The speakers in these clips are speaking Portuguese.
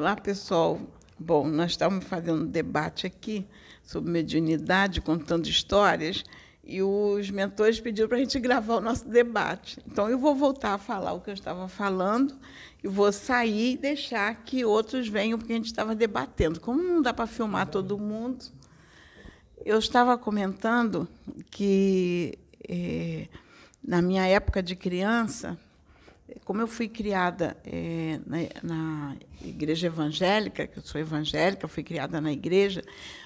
Olá, pessoal. Bom, nós estávamos fazendo um debate aqui sobre mediunidade, contando histórias, e os mentores pediram para a gente gravar o nosso debate. Então, eu vou voltar a falar o que eu estava falando, e vou sair e deixar que outros venham, porque a gente estava debatendo. Como não dá para filmar todo mundo, eu estava comentando que, eh, na minha época de criança, como eu fui criada é, na, na, igreja evangélica, que eu sou evangélica, fui criada na igreja,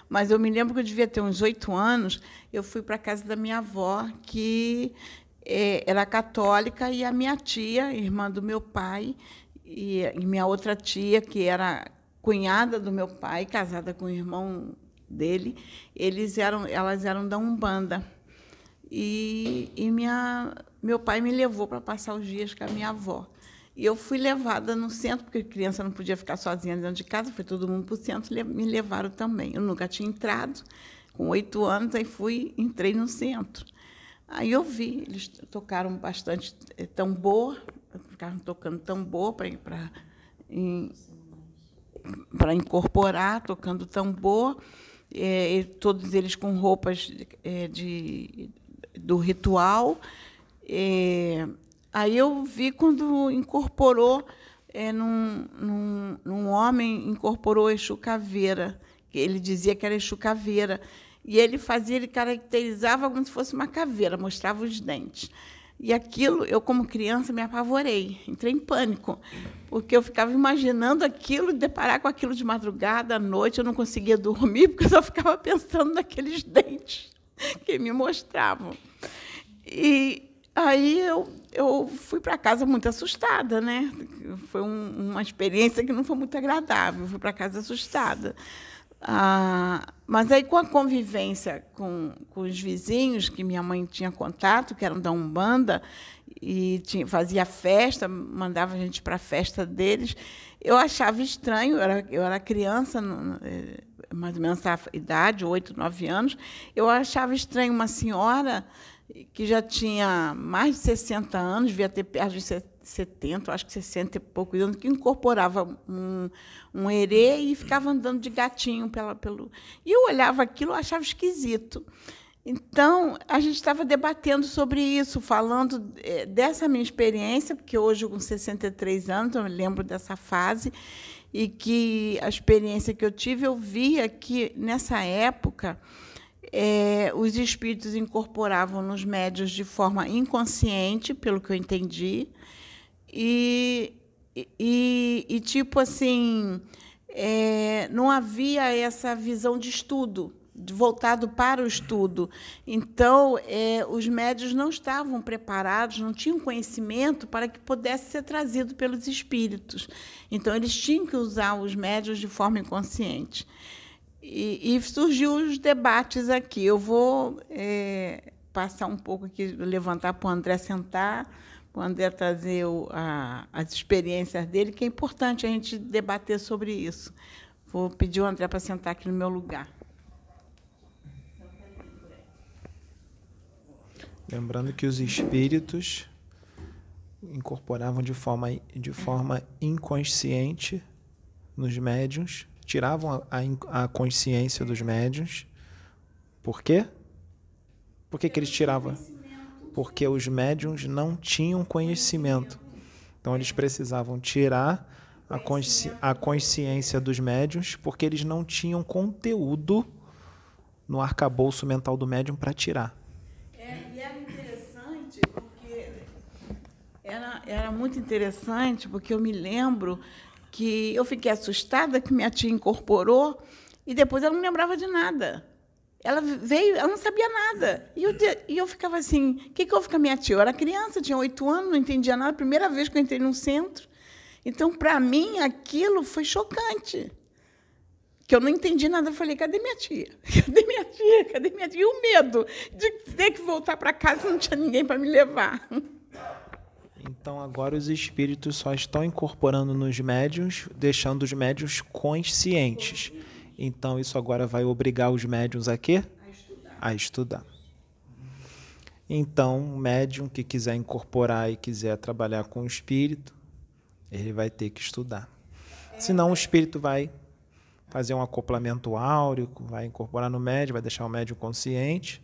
mas eu me lembro que eu devia ter uns oito anos, eu fui para a casa da minha avó, que é, era católica, e a minha tia, irmã do meu pai, e, e minha outra tia, que era cunhada do meu pai, casada com o irmão dele, eles eram, elas eram da Umbanda. E, e minha, meu pai me levou para passar os dias com a minha avó. E eu fui levada no centro, porque criança não podia ficar sozinha dentro de casa, foi todo mundo para o centro, me levaram também. Eu nunca tinha entrado, com oito anos, aí fui, entrei no centro. Aí eu vi, eles tocaram bastante eh, tambor, ficavam tocando tambor para para incorporar, tocando tambor, é, todos eles com roupas é, de do ritual. É, aí eu vi quando incorporou, é, num, num, num, homem, incorporou Exu Caveira, ele dizia que era Exu Caveira. E ele fazia, ele caracterizava como se fosse uma caveira, mostrava os dentes. E aquilo, eu como criança me apavorei, entrei em pânico, porque eu ficava imaginando aquilo, deparar com aquilo de madrugada, à noite, eu não conseguia dormir, porque eu só ficava pensando naqueles dentes que me mostravam. E aí eu, eu fui para casa muito assustada, né? Foi um, uma experiência que não foi muito agradável, fui para casa assustada. Ah, mas aí, com a convivência com, com os vizinhos, que minha mãe tinha contato, que eram da Umbanda, e tinha, fazia festa, mandava a gente para a festa deles, eu achava estranho, eu era, eu era criança, eh, mais ou menos essa idade, oito, nove anos, eu achava estranho uma senhora que já tinha mais de 60 anos, devia ter perto de 70, acho que 60 e poucos anos, que incorporava um, um herê e ficava andando de gatinho pela, pelo. E eu olhava aquilo e achava esquisito. Então, a gente estava debatendo sobre isso, falando eh, dessa minha experiência, porque hoje, com 63 anos, eu me lembro dessa fase, e que a experiência que eu tive, eu via que, nessa época, é, os espíritos incorporavam nos médios de forma inconsciente, pelo que eu entendi, e, e, e tipo assim, é, não havia essa visão de estudo voltado para o estudo. Então, é, os médios não estavam preparados, não tinham conhecimento para que pudesse ser trazido pelos espíritos. Então, eles tinham que usar os médios de forma inconsciente. E, e surgiu os debates aqui. Eu vou é, passar um pouco aqui, levantar para o André sentar, para o André trazer o, a, as experiências dele, que é importante a gente debater sobre isso. Vou pedir o André para sentar aqui no meu lugar. Lembrando que os espíritos incorporavam de forma, de forma inconsciente nos médiums, tiravam a, a consciência dos médiums. Por quê? Por que, que eles tiravam? Porque os médiums não tinham conhecimento. Então eles precisavam tirar a, consci, a consciência dos médiums porque eles não tinham conteúdo no arcabouço mental do médium para tirar. Era, era muito interessante, porque eu me lembro que eu fiquei assustada que minha tia incorporou e depois ela não lembrava de nada. Ela veio, ela não sabia nada. E eu, e eu ficava assim: o que, que houve com a minha tia? Eu era criança, tinha oito anos, não entendia nada. Primeira vez que eu entrei num centro. Então, para mim, aquilo foi chocante. Que eu não entendi nada. Eu falei: cadê minha tia? Cadê minha tia? Cadê minha tia? E o medo de ter que voltar para casa não tinha ninguém para me levar. Então agora os espíritos só estão incorporando nos médiums, deixando os médiums conscientes. Então isso agora vai obrigar os médiums a quê? A estudar. A estudar. Então, o médium que quiser incorporar e quiser trabalhar com o espírito, ele vai ter que estudar. Senão o espírito vai fazer um acoplamento áureo, vai incorporar no médium, vai deixar o médium consciente.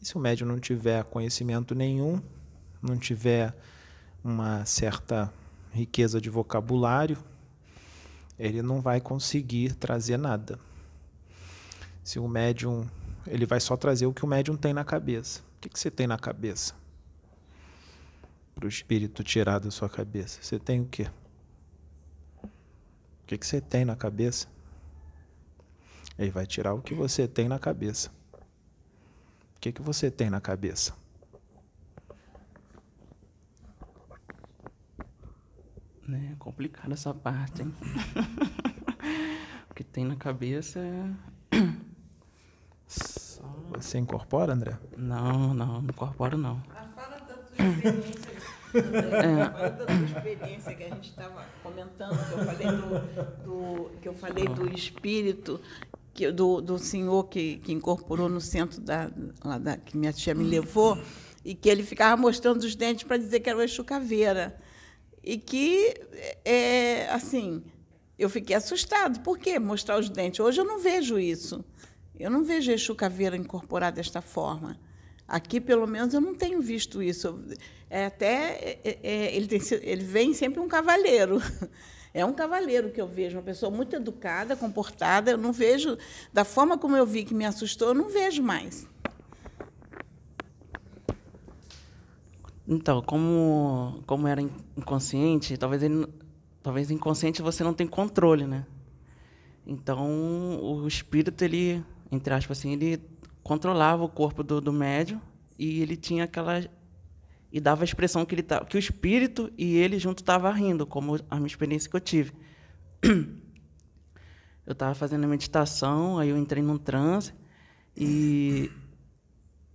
E se o médium não tiver conhecimento nenhum, não tiver uma certa riqueza de vocabulário, ele não vai conseguir trazer nada. Se o médium, ele vai só trazer o que o médium tem na cabeça. O que, que você tem na cabeça? Para o espírito tirar da sua cabeça. Você tem o quê? O que, que você tem na cabeça? Ele vai tirar o que você tem na cabeça. O que, que você tem na cabeça? É complicada essa parte, hein? o que tem na cabeça é. Só... Você incorpora, André? Não, não, não incorporo não. Ah, fala da tua experiência. é. Fala da tua experiência que a gente estava comentando, que eu falei do, do, que eu falei do espírito que, do, do senhor que, que incorporou no centro da, lá da, que minha tia me levou, e que ele ficava mostrando os dentes para dizer que era o Exu Caveira. E que, é, assim, eu fiquei assustado. Por que mostrar os dentes? Hoje eu não vejo isso. Eu não vejo Exu Caveira incorporado desta forma. Aqui, pelo menos, eu não tenho visto isso. É até é, é, ele, tem, ele vem sempre um cavaleiro. É um cavaleiro que eu vejo, uma pessoa muito educada, comportada. Eu não vejo, da forma como eu vi que me assustou, eu não vejo mais. Então, como, como era inconsciente, talvez ele, talvez inconsciente você não tem controle, né? Então, o espírito, ele, entre aspas assim, ele controlava o corpo do, do médium e ele tinha aquela e dava a expressão que ele tá, que o espírito e ele junto estava rindo, como a minha experiência que eu tive. Eu estava fazendo a meditação, aí eu entrei num transe e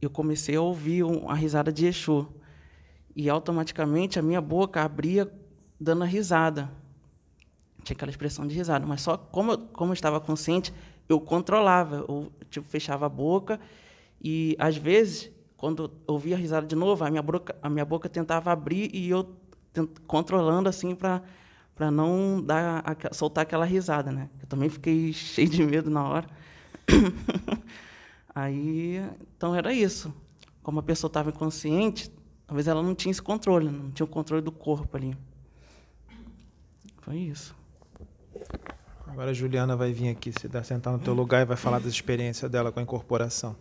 eu comecei a ouvir a risada de Exu. E automaticamente a minha boca abria dando a risada. Tinha aquela expressão de risada, mas só como eu, como eu estava consciente, eu controlava, eu tipo fechava a boca e às vezes quando eu ouvia a risada de novo, a minha boca, a minha boca tentava abrir e eu controlando assim para para não dar soltar aquela risada, né? Eu também fiquei cheio de medo na hora. Aí, então era isso. Como a pessoa estava inconsciente, talvez ela não tinha esse controle, não tinha o controle do corpo ali. Foi isso. Agora a Juliana vai vir aqui se dar sentar no teu lugar e vai falar da experiência dela com a incorporação.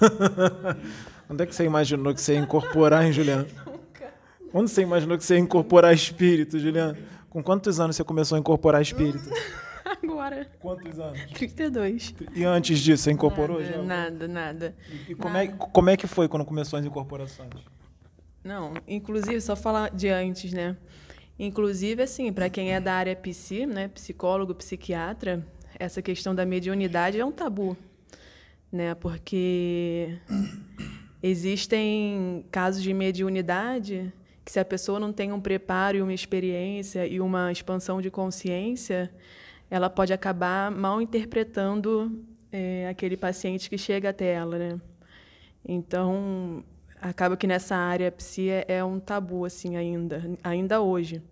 Onde é que você imaginou que você ia incorporar, hein, Juliana? Nunca. Onde você imaginou que você ia incorporar espírito, Juliana? Com quantos anos você começou a incorporar espírito? Agora. Quantos anos? 32. E antes disso, você incorporou nada, já? Nada, nada. E, como, É, como é que foi quando começou as incorporações? Não, inclusive, só falar de antes, né? Inclusive, assim, para quem é da área psi, né, psicólogo, psiquiatra, essa questão da mediunidade é um tabu né? Porque existem casos de mediunidade que se a pessoa não tem um preparo e uma experiência e uma expansão de consciência, ela pode acabar mal interpretando é, aquele paciente que chega até ela, né? Então, acaba que nessa área psi é, é um tabu assim ainda, ainda hoje,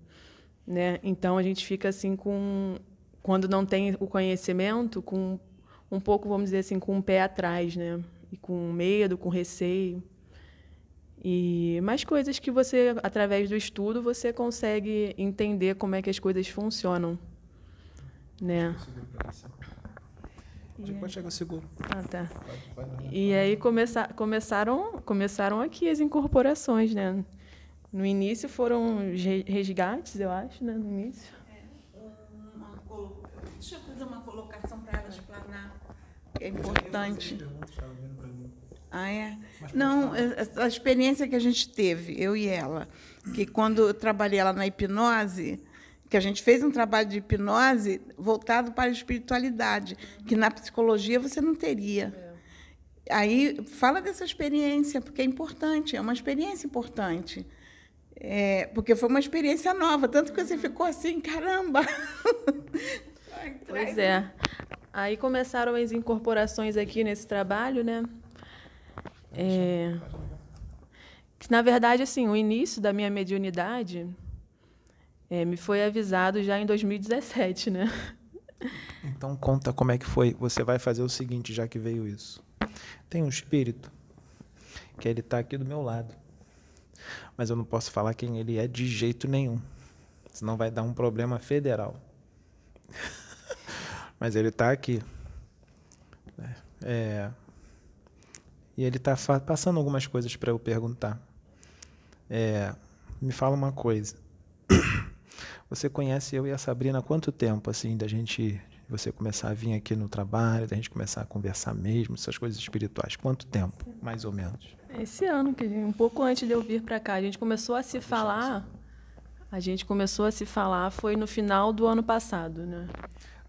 né? Então a gente fica assim com quando não tem o conhecimento, com um pouco, vamos dizer assim, com um pé atrás, né? E com medo, com receio. E mais coisas que você, através do estudo, você consegue entender como é que as coisas funcionam, né? Pode chegar seguro. Ah, tá. E aí começa, começaram, começaram aqui as incorporações, né? No início foram resgates, eu acho, né? No início. É, uma, deixa eu fazer uma colocação para ela explanar é importante. Ah, é? Não, é, a experiência que a gente teve, eu e ela, que quando eu trabalhei lá na hipnose, que a gente fez um trabalho de hipnose voltado para a espiritualidade, que na psicologia você não teria. Aí fala dessa experiência, porque é importante, é uma experiência importante. É, porque foi uma experiência nova, tanto que você ficou assim, caramba! Pois é. Aí começaram as incorporações aqui nesse trabalho, né? É, que, na verdade, assim, o início da minha mediunidade É, me foi avisado já em 2017, né? Então conta como é que foi. Você vai fazer o seguinte, já que veio isso. Tem um espírito que ele está aqui do meu lado. Mas eu não posso falar quem ele é de jeito nenhum. Senão vai dar um problema federal. Mas ele está aqui. É, e ele está passando algumas coisas para eu perguntar. É, me fala uma coisa. Você conhece eu e a Sabrina há quanto tempo, assim, da gente, você começar a vir aqui no trabalho, da gente começar a conversar mesmo, essas coisas espirituais? Quanto tempo, mais ou menos? Esse ano, que um pouco antes de eu vir para cá, a gente começou a se falar. A gente começou a se falar foi no final do ano passado, né?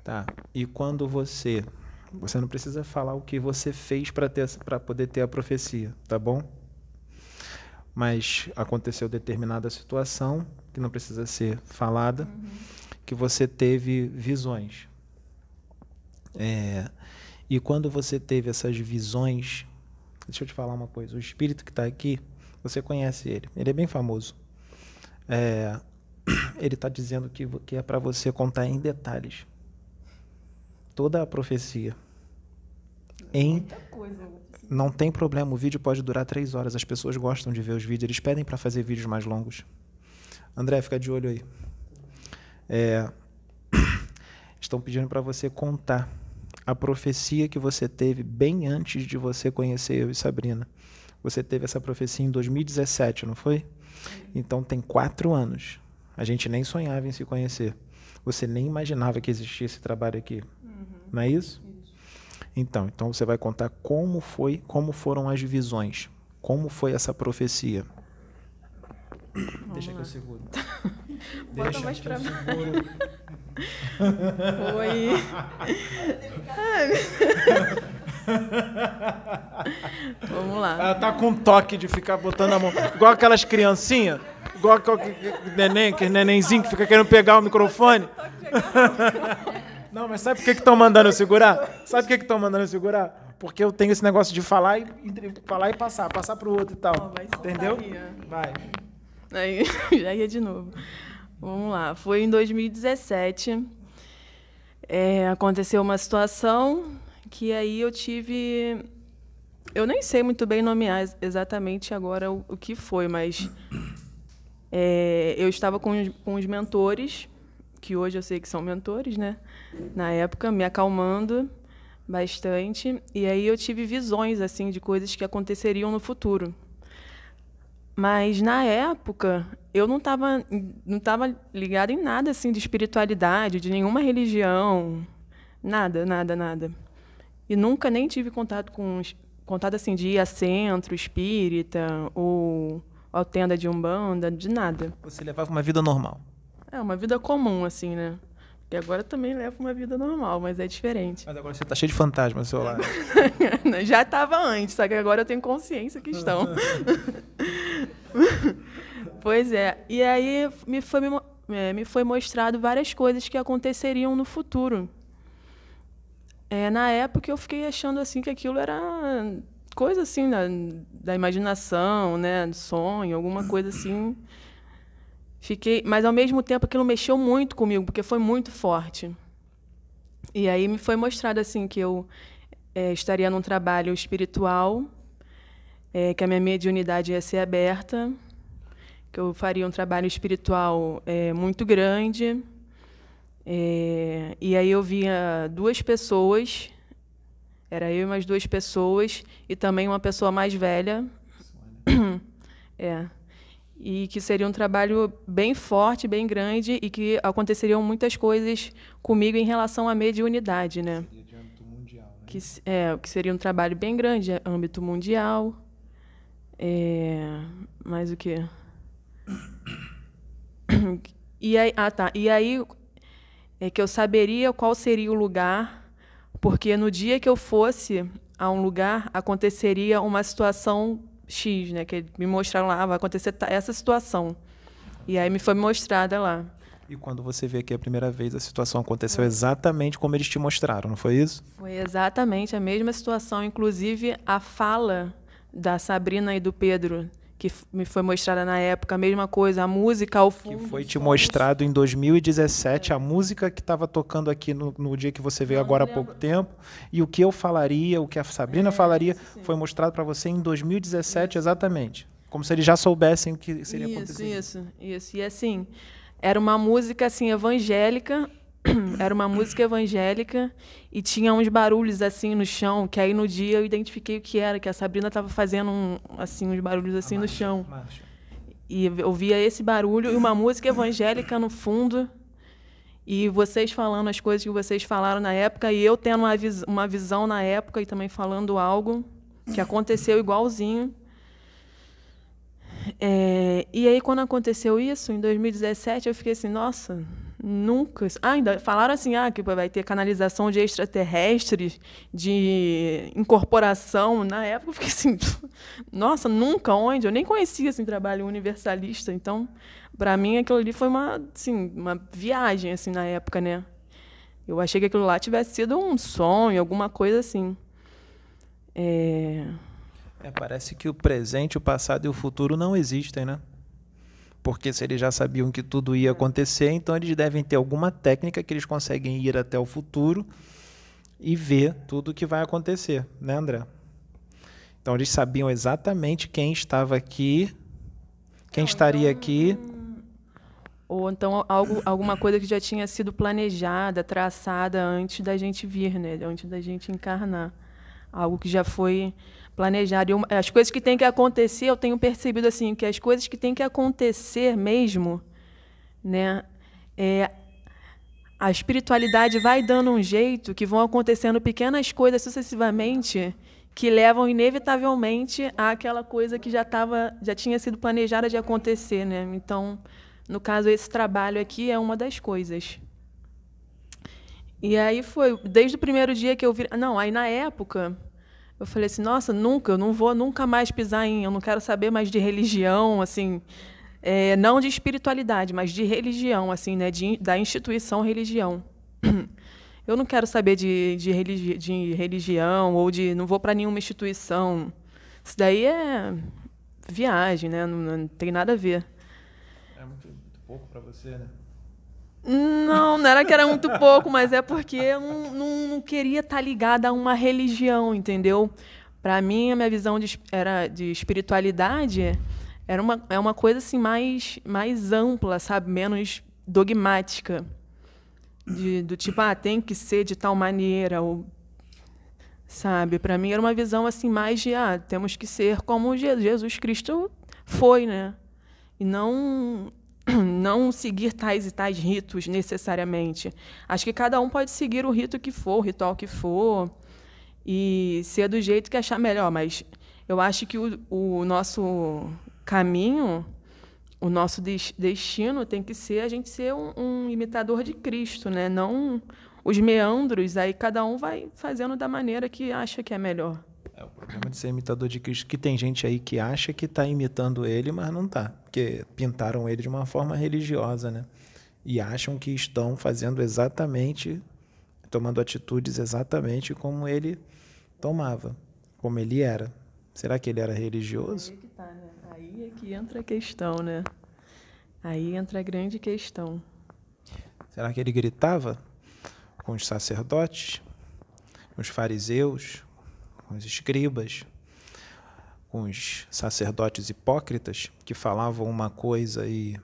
Tá. E quando você, você não precisa falar o que você fez para ter para poder ter a profecia, tá bom? Mas aconteceu determinada situação que não precisa ser falada, uhum. que você teve visões. É, e quando você teve essas visões, deixa eu te falar uma coisa: o espírito que está aqui, você conhece ele, ele é bem famoso. É, ele está dizendo que, que é para você contar em detalhes toda a profecia. Em não tem problema, o vídeo pode durar três horas. As pessoas gostam de ver os vídeos, eles pedem para fazer vídeos mais longos. André, fica de olho aí. É, estão pedindo para você contar a profecia que você teve bem antes de você conhecer eu e Sabrina. Você teve essa profecia em 2017, não foi? Então tem quatro anos. A gente nem sonhava em se conhecer. Você nem imaginava que existia esse trabalho aqui. Uhum. Não é isso? isso? Então, então você vai contar como foi, como foram as visões, como foi essa profecia. Deixa que eu seguro. Bota Deixa mais pra seguro. Foi. Vamos lá. Ela tá com um toque de ficar botando a mão. Igual aquelas criancinhas. Igual aquele neném, aquele nenenzinho que fica querendo pegar o microfone. Não, mas sabe por que estão mandando eu segurar? Sabe por que estão mandando eu segurar? Porque eu tenho esse negócio de falar e, falar e passar, passar pro outro e tal. Oh, Entendeu? Vai. Aí já ia de novo. Vamos lá. Foi em 2017. É, aconteceu uma situação que aí eu tive. Eu nem sei muito bem nomear exatamente agora o, o que foi, mas é, eu estava com, com os mentores, que hoje eu sei que são mentores, né? Na época, me acalmando bastante. E aí eu tive visões assim de coisas que aconteceriam no futuro. Mas na época eu não estava não tava ligada em nada assim de espiritualidade, de nenhuma religião, nada, nada, nada. E nunca nem tive contato com contato assim de ir a centro espírita ou a tenda de umbanda, de nada. Você levava uma vida normal? É uma vida comum assim, né? E agora também levo uma vida normal, mas é diferente. Mas agora você está cheio de fantasmas no celular. Já estava antes, só que agora eu tenho consciência que estão. pois é. E aí me foi, é, me foi mostrado várias coisas que aconteceriam no futuro. É, na época eu fiquei achando assim que aquilo era coisa assim da, da imaginação, né, sonho, alguma coisa assim Fiquei, mas ao mesmo tempo aquilo mexeu muito comigo, porque foi muito forte. E aí me foi mostrado assim que eu é, estaria num trabalho espiritual, é, que a minha mediunidade ia ser aberta, que eu faria um trabalho espiritual é, muito grande. É, e aí eu via duas pessoas, era eu e mais duas pessoas, e também uma pessoa mais velha. É e que seria um trabalho bem forte, bem grande e que aconteceriam muitas coisas comigo em relação à mediunidade, né? Seria de âmbito mundial, né? Que, é, que seria um trabalho bem grande, âmbito mundial. É, mais o quê? E aí, ah, tá. E aí é que eu saberia qual seria o lugar, porque no dia que eu fosse a um lugar aconteceria uma situação X, né? Que me mostraram lá, ah, vai acontecer essa situação. E aí me foi mostrada lá. E quando você vê aqui a primeira vez, a situação aconteceu exatamente como eles te mostraram, não foi isso? Foi exatamente a mesma situação. Inclusive, a fala da Sabrina e do Pedro, que me foi mostrada na época, a mesma coisa, a música ao fundo. Que foi te mostrado em 2017, é. a música que estava tocando aqui no, no, dia que você veio não, agora há pouco tempo, e o que eu falaria, o que a Sabrina é, falaria, foi mostrado para você em 2017 isso. exatamente. Como se eles já soubessem o que seria isso, acontecer. Isso, isso. E assim, era uma música assim evangélica, era uma música evangélica e tinha uns barulhos assim no chão, que aí no dia eu identifiquei o que era, que a Sabrina estava fazendo um, assim uns barulhos assim no chão. Marcha. E eu via esse barulho e uma música evangélica no fundo. E vocês falando as coisas que vocês falaram na época e eu tendo uma, vis uma visão na época e também falando algo que aconteceu igualzinho. É, e aí, quando aconteceu isso, em 2017, eu fiquei assim, nossa, Nunca. Ah, ainda falaram assim, ah, que vai ter canalização de extraterrestres, de incorporação. Na época eu fiquei assim, nossa, nunca, onde? Eu nem conhecia assim trabalho universalista. Então, para mim aquilo ali foi uma, assim, uma viagem assim na época, né? Eu achei que aquilo lá tivesse sido um sonho, alguma coisa assim. É... É, parece que o presente, o passado e o futuro não existem, né? Porque se eles já sabiam que tudo ia acontecer, então eles devem ter alguma técnica que eles conseguem ir até o futuro e ver tudo o que vai acontecer, né, André? Então eles sabiam exatamente quem estava aqui, quem estaria aqui. Ou então algo, alguma coisa que já tinha sido planejada, traçada antes da gente vir, né? Antes da gente encarnar. Algo que já foi planejado. E as coisas que têm que acontecer, eu tenho percebido assim que as coisas que têm que acontecer mesmo, né, é, a espiritualidade vai dando um jeito que vão acontecendo pequenas coisas sucessivamente que levam inevitavelmente àquela coisa que já tava, já tinha sido planejada de acontecer, né? Então, no caso esse trabalho aqui é uma das coisas. E aí foi desde o primeiro dia que eu vi, não, aí na época eu falei assim, nossa, nunca, eu não vou nunca mais pisar em, eu não quero saber mais de religião, assim, é, não de espiritualidade, mas de religião, assim, né, de, da instituição religião. Eu não quero saber de, de, religi de religião ou de, não vou para nenhuma instituição. Isso daí é viagem, né? Não, não tem nada a ver. É muito, muito pouco para você, né? Não, não era que era muito pouco, mas é porque eu não, não, não queria estar tá ligada a uma religião, entendeu? Para mim, a minha visão de, era de espiritualidade era uma, é uma coisa assim mais, mais ampla, sabe? Menos dogmática. De, do tipo, ah, tem que ser de tal maneira, ou, sabe? Para mim era uma visão assim mais de, ah, temos que ser como Jesus Cristo foi, né? E não não seguir tais e tais ritos necessariamente. Acho que cada um pode seguir o rito que for, o ritual que for, e ser do jeito que achar melhor. Mas eu acho que o, o nosso caminho, o nosso destino tem que ser a gente ser um, um imitador de Cristo, né? não os meandros. Aí cada um vai fazendo da maneira que acha que é melhor. É o problema de ser imitador de Cristo, que tem gente aí que acha que está imitando ele, mas não está, porque pintaram ele de uma forma religiosa, né? E acham que estão fazendo exatamente, tomando atitudes exatamente como ele tomava, como ele era. Será que ele era religioso? Aí é que, tá, né? Aí é que entra a questão, né? Aí entra a grande questão. Será que ele gritava com os sacerdotes, com os fariseus, com os escribas, com os sacerdotes hipócritas que falavam uma coisa e,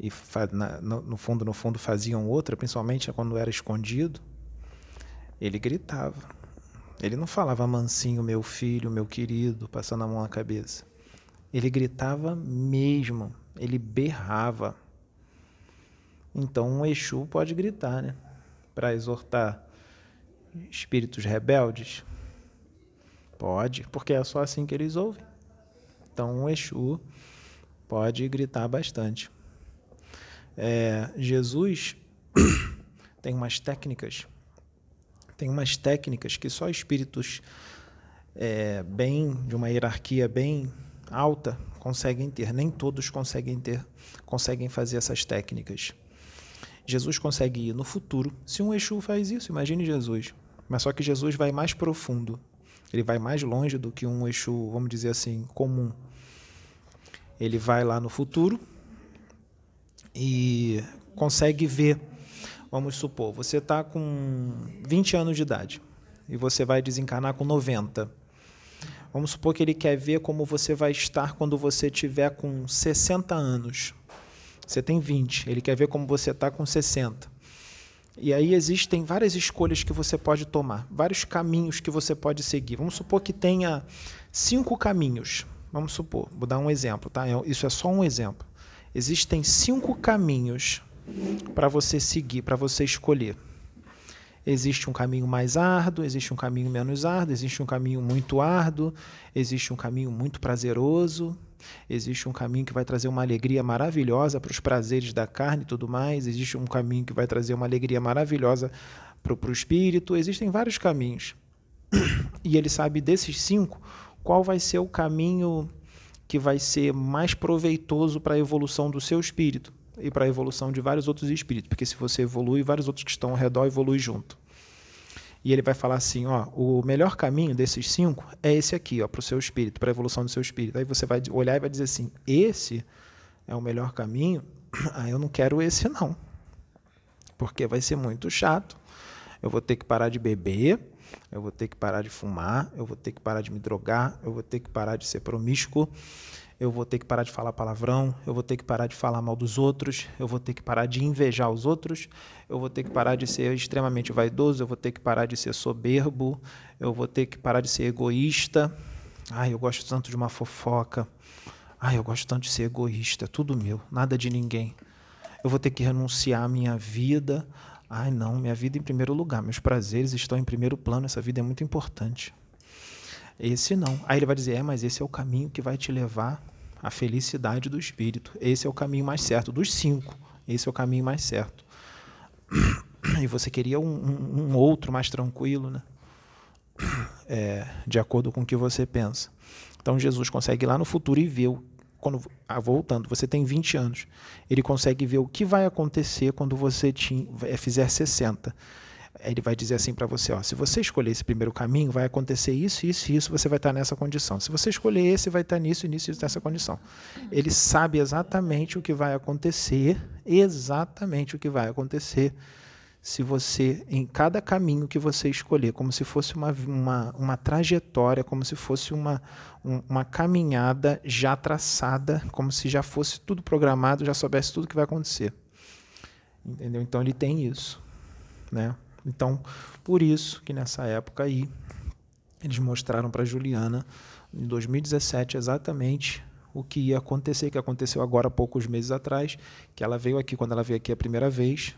e na, no fundo no fundo faziam outra, principalmente quando era escondido. Ele gritava. Ele não falava mansinho, meu filho, meu querido, passando a mão na cabeça. Ele gritava mesmo, ele berrava. Então um Exu pode gritar, né? Para exortar espíritos rebeldes, Pode, porque é só assim que eles ouvem. Então, o Exu pode gritar bastante. É, Jesus tem umas técnicas, tem umas técnicas que só espíritos é, bem de uma hierarquia bem alta conseguem ter. Nem todos conseguem ter, conseguem fazer essas técnicas. Jesus consegue ir no futuro. Se um Exu faz isso, imagine Jesus. Mas só que Jesus vai mais profundo. Ele vai mais longe do que um Exu, vamos dizer assim, comum. Ele vai lá no futuro e consegue ver. Vamos supor, você está com 20 anos de idade e você vai desencarnar com 90. Vamos supor que ele quer ver como você vai estar quando você tiver com 60 anos. Você tem 20, ele quer ver como você está com 60. E aí existem várias escolhas que você pode tomar, vários caminhos que você pode seguir. Vamos supor que tenha cinco caminhos. Vamos supor, vou dar um exemplo, tá? Isso é só um exemplo. Existem cinco caminhos para você seguir, para você escolher. Existe um caminho mais árduo, existe um caminho menos árduo, existe um caminho muito árduo, existe um caminho muito prazeroso, existe um caminho que vai trazer uma alegria maravilhosa para os prazeres da carne e tudo mais, existe um caminho que vai trazer uma alegria maravilhosa para o espírito, existem vários caminhos. E ele sabe desses cinco qual vai ser o caminho que vai ser mais proveitoso para a evolução do seu espírito e para a evolução de vários outros espíritos, porque se você evolui, vários outros que estão ao redor evoluem junto. E ele vai falar assim, ó, o melhor caminho desses cinco é esse aqui, ó, para o seu espírito, para a evolução do seu espírito. Aí você vai olhar e vai dizer assim, esse é o melhor caminho? Ah, eu não quero esse não, porque vai ser muito chato. Eu vou ter que parar de beber, eu vou ter que parar de fumar, eu vou ter que parar de me drogar, eu vou ter que parar de ser promíscuo, eu vou ter que parar de falar palavrão, eu vou ter que parar de falar mal dos outros, eu vou ter que parar de invejar os outros, eu vou ter que parar de ser extremamente vaidoso, eu vou ter que parar de ser soberbo, eu vou ter que parar de ser egoísta. Ai, eu gosto tanto de uma fofoca. Ai, eu gosto tanto de ser egoísta, é tudo meu, nada de ninguém. Eu vou ter que renunciar à minha vida. Ai, não, minha vida em primeiro lugar, meus prazeres estão em primeiro plano, essa vida é muito importante. Esse não. Aí ele vai dizer: é, mas esse é o caminho que vai te levar à felicidade do espírito. Esse é o caminho mais certo. Dos cinco, esse é o caminho mais certo. E você queria um, um, outro mais tranquilo, né? É, de acordo com o que você pensa. Então Jesus consegue ir lá no futuro e ver, quando, ah, voltando, você tem 20 anos, ele consegue ver o que vai acontecer quando você é, fizer 60 ele vai dizer assim para você, ó, se você escolher esse primeiro caminho, vai acontecer isso, isso e isso, você vai estar nessa condição. Se você escolher esse, vai estar nisso, nisso e nessa condição. Ele sabe exatamente o que vai acontecer, exatamente o que vai acontecer se você, em cada caminho que você escolher, como se fosse uma, uma, uma trajetória, como se fosse uma, um, uma caminhada já traçada, como se já fosse tudo programado, já soubesse tudo que vai acontecer. Entendeu? Então ele tem isso, né? Então, por isso que nessa época aí, eles mostraram para Juliana, em 2017, exatamente o que ia acontecer, que aconteceu agora há poucos meses atrás, que ela veio aqui quando ela veio aqui a primeira vez,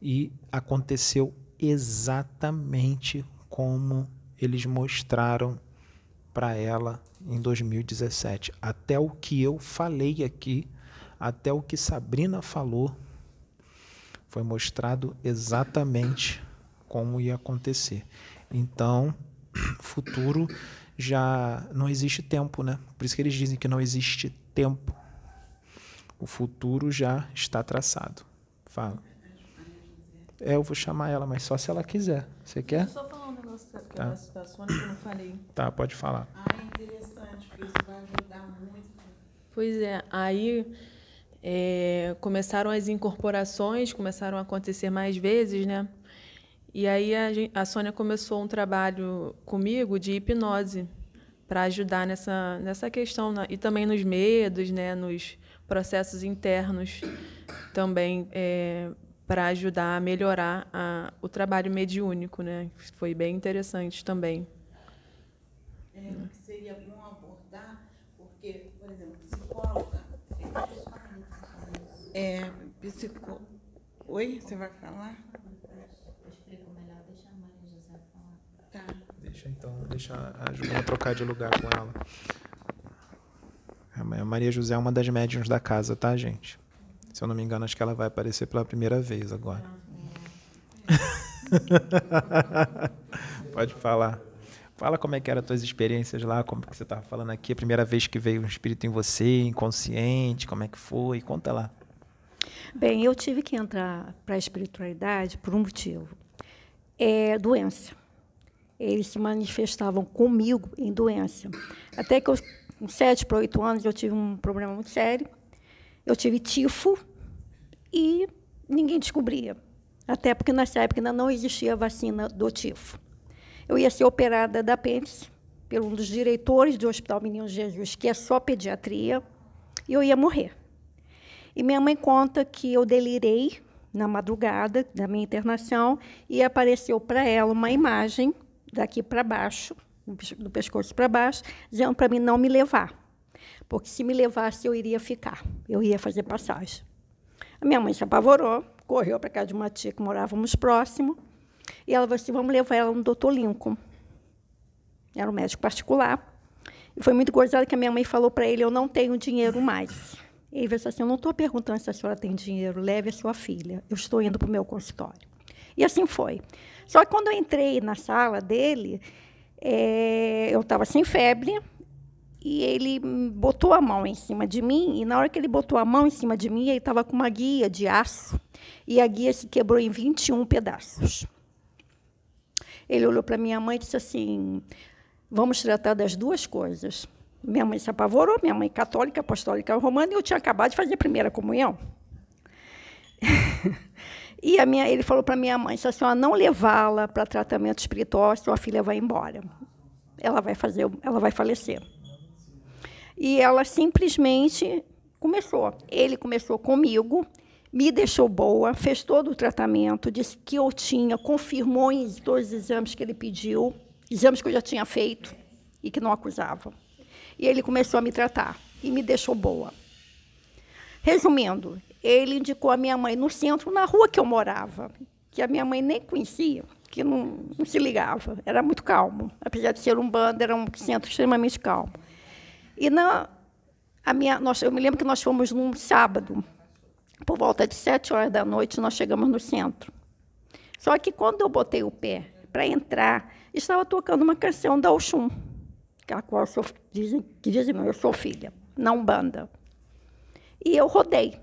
e aconteceu exatamente como eles mostraram para ela em 2017. Até o que eu falei aqui, até o que Sabrina falou, foi mostrado exatamente como ia acontecer. Então, futuro já não existe tempo, né? Por isso que eles dizem que não existe tempo. O futuro já está traçado. Fala. É, eu vou chamar ela, mas só se ela quiser. Você quer? Só falar um negócio que tá. da Sônia que eu não falei. Tá, pode falar. Ah, é interessante, porque isso vai ajudar muito. Pois é, aí é, começaram as incorporações, começaram a acontecer mais vezes, né? E aí a, a Sônia começou um trabalho comigo de hipnose para ajudar nessa, nessa questão e também nos medos, né? Nos processos internos também é, para ajudar a melhorar a, o trabalho mediúnico, né? Foi bem interessante também. É, seria bom abordar, porque, por exemplo, psicóloga é, psico... Oi, você vai falar? Eu explico melhor, deixa a Maria José falar. Tá. Deixa então, deixa a Juliana trocar de lugar com ela. A Maria José é uma das médiums da casa, tá, gente? Se eu não me engano, acho que ela vai aparecer pela primeira vez agora. Pode falar. Fala como é que eram as tuas experiências lá, como que você estava falando aqui, a primeira vez que veio um espírito em você, inconsciente, como é que foi? Conta lá. Bem, eu tive que entrar para a espiritualidade por um motivo. É doença. Eles se manifestavam comigo em doença. Até que eu com sete para oito anos, eu tive um problema muito sério. Eu tive tifo e ninguém descobria. Até porque nessa época ainda não existia vacina do tifo. Eu ia ser operada da apêndice por um dos diretores do Hospital Menino Jesus, que é só pediatria, e eu ia morrer. E minha mãe conta que eu delirei na madrugada da minha internação e apareceu para ela uma imagem daqui para baixo, do pescoço para baixo, dizendo para mim não me levar, porque se me levasse eu iria ficar, eu ia fazer passagem. A minha mãe se apavorou, correu para casa de uma tia que morávamos próximo, e ela falou assim: vamos levar ela no doutor Lincoln. Era um médico particular. E foi muito gozado que a minha mãe falou para ele: eu não tenho dinheiro mais. Ele disse assim: Eu não estou perguntando se a senhora tem dinheiro, leve a sua filha. Eu estou indo para o meu consultório. E assim foi. Só que quando eu entrei na sala dele, é, eu estava sem febre, e ele botou a mão em cima de mim, e na hora que ele botou a mão em cima de mim, ele estava com uma guia de aço, e a guia se quebrou em 21 pedaços. Ele olhou para minha mãe e disse assim: Vamos tratar das duas coisas. Minha mãe se apavorou, minha mãe católica, apostólica romana, e eu tinha acabado de fazer a primeira comunhão. e a minha, ele falou para minha mãe: se a senhora não levá-la para tratamento espiritual, sua filha vai embora. Ela vai fazer, ela vai falecer. E ela simplesmente começou. Ele começou comigo, me deixou boa, fez todo o tratamento, disse que eu tinha, confirmou em os exames que ele pediu, exames que eu já tinha feito e que não acusava. E ele começou a me tratar e me deixou boa. Resumindo, ele indicou a minha mãe no centro, na rua que eu morava, que a minha mãe nem conhecia, que não, não se ligava, era muito calmo. Apesar de ser um bando, era um centro extremamente calmo. E na, a minha, nós, eu me lembro que nós fomos num sábado, por volta de sete horas da noite, nós chegamos no centro. Só que quando eu botei o pé para entrar, estava tocando uma canção da Oxum a qual eu sou, dizem, que dizem, eu sou filha, na Umbanda. E eu rodei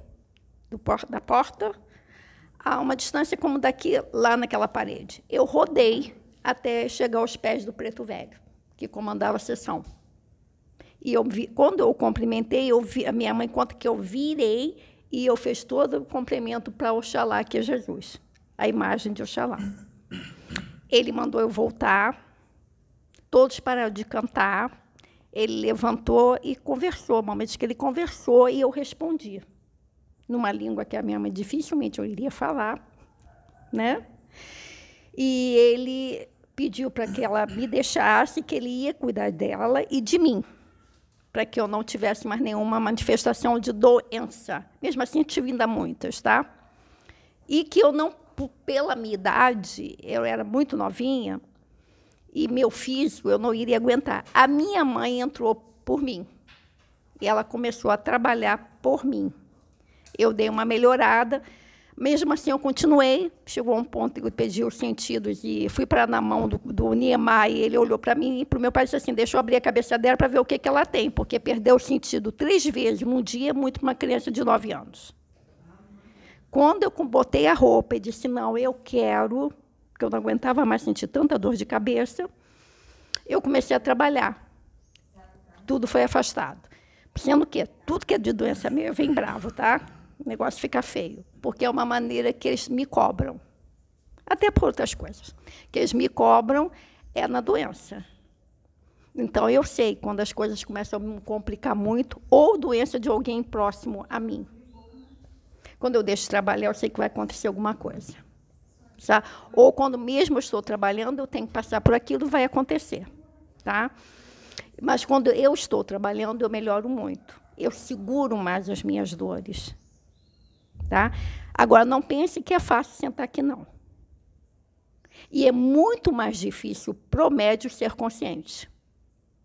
do, da porta a uma distância como daqui, lá naquela parede. Eu rodei até chegar aos pés do Preto Velho, que comandava a sessão. E eu vi, quando eu cumprimentei, eu vi, a minha mãe conta que eu virei e eu fiz todo o cumprimento para Oxalá, que é Jesus, a imagem de Oxalá. Ele mandou eu voltar, Todos pararam de cantar. Ele levantou e conversou. Momentos que ele conversou e eu respondi. Numa língua que a minha mãe dificilmente eu iria falar. Né? E ele pediu para que ela me deixasse, que ele ia cuidar dela e de mim, para que eu não tivesse mais nenhuma manifestação de doença. Mesmo assim, eu tive ainda muitas, tá? E que eu não, pela minha idade, eu era muito novinha, e meu físico eu não iria aguentar. A minha mãe entrou por mim. E ela começou a trabalhar por mim. Eu dei uma melhorada, mesmo assim eu continuei. Chegou um ponto que eu pedi os sentidos e fui para na mão do, do Niemeyer, ele olhou para mim e para o meu pai disse assim: deixa eu abrir a cabeça dela para ver o que, que ela tem, porque perdeu o sentido três vezes num dia é muito para uma criança de nove anos. Quando eu botei a roupa e disse: não, eu quero porque eu não aguentava mais sentir tanta dor de cabeça, eu comecei a trabalhar. Tudo foi afastado. Sendo que tudo que é de doença minha vem bravo, tá? O negócio fica feio, porque é uma maneira que eles me cobram. Até por outras coisas. Que eles me cobram é na doença. Então, eu sei quando as coisas começam a me complicar muito, ou doença de alguém próximo a mim. Quando eu deixo de trabalhar, eu sei que vai acontecer alguma coisa. Tá? Ou quando mesmo estou trabalhando, eu tenho que passar por aquilo, vai acontecer. Tá? Mas quando eu estou trabalhando, eu melhoro muito. Eu seguro mais as minhas dores. Tá? Agora, não pense que é fácil sentar aqui, não. E é muito mais difícil para o médio ser consciente.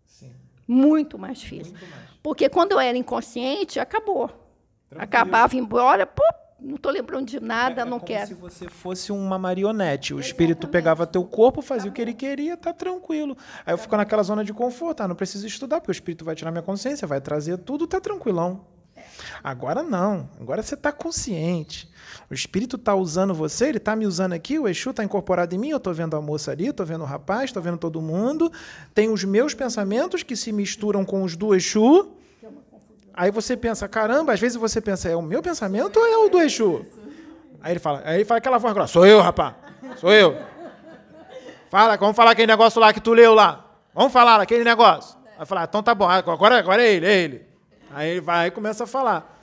Sim. Muito mais difícil. Muito mais. Porque quando eu era inconsciente, acabou. Tranquilo. Acabava embora, pô, não estou lembrando de nada, é, é não como quero. se você fosse uma marionete. O espírito pegava teu corpo, fazia o que ele queria, tá tranquilo. Aí eu fico naquela zona de conforto, ah, não preciso estudar, porque o espírito vai tirar minha consciência, vai trazer tudo, tá tranquilão. Agora não. Agora você está consciente. O espírito está usando você, ele está me usando aqui, o Exu está incorporado em mim, eu estou vendo a moça ali, estou vendo o rapaz, estou vendo todo mundo. Tem os meus pensamentos que se misturam com os do Exu. Aí você pensa, caramba, às vezes você pensa, é o meu pensamento ou é o do Exu? Aí ele fala, aí ele fala aquela voz sou eu, rapaz, sou eu. Fala, vamos falar aquele negócio lá que tu leu lá. Vamos falar aquele negócio. Aí fala, então tá bom, agora, agora é ele, é ele. Aí ele vai e começa a falar.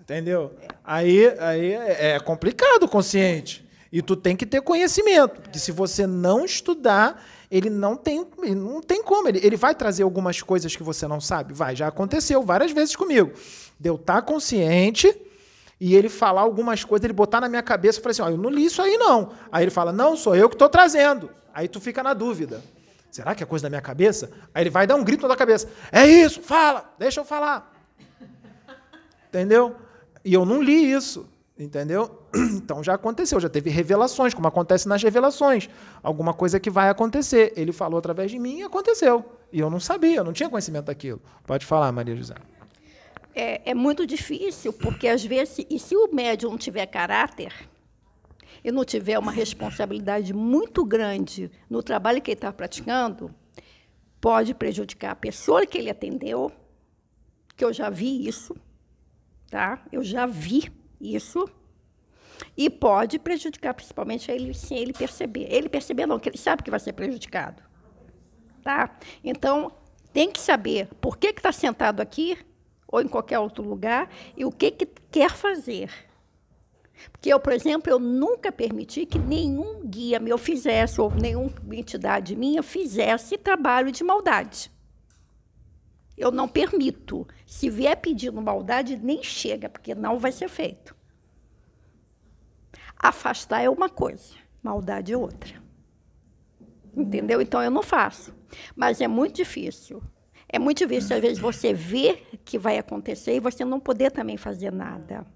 Entendeu? Aí, aí é é complicado consciente. E tu tem que ter conhecimento. Porque se você não estudar, ele não tem, não tem como. Ele, ele vai trazer algumas coisas que você não sabe? Vai, já aconteceu várias vezes comigo. De eu estar consciente e ele falar algumas coisas, ele botar na minha cabeça e falar assim: ó, eu não li isso aí não. Aí ele fala: não, sou eu que estou trazendo. Aí tu fica na dúvida. Será que é coisa da minha cabeça? Aí ele vai dar um grito na tua cabeça: é isso, fala, deixa eu falar. Entendeu? E eu não li isso, entendeu? Então já aconteceu, já teve revelações, como acontece nas revelações. Alguma coisa que vai acontecer. Ele falou através de mim e aconteceu. E eu não sabia, eu não tinha conhecimento daquilo. Pode falar, Maria José. É, é muito difícil, porque às vezes, e se o médium não tiver caráter e não tiver uma responsabilidade muito grande no trabalho que ele está praticando, pode prejudicar a pessoa que ele atendeu, que eu já vi isso, tá? Eu já vi isso. E pode prejudicar principalmente ele sem ele perceber. Ele perceber não, que ele sabe que vai ser prejudicado. Tá? Então, tem que saber por que está sentado aqui ou em qualquer outro lugar e o que, que quer fazer. Porque eu, por exemplo, eu nunca permiti que nenhum guia meu fizesse, ou nenhuma entidade minha fizesse trabalho de maldade. Eu não permito. Se vier pedindo maldade, nem chega, porque não vai ser feito. Afastar é uma coisa, maldade é outra. Entendeu? Então eu não faço. Mas é muito difícil. É muito difícil, às vezes, você ver que vai acontecer e você não poder também fazer nada.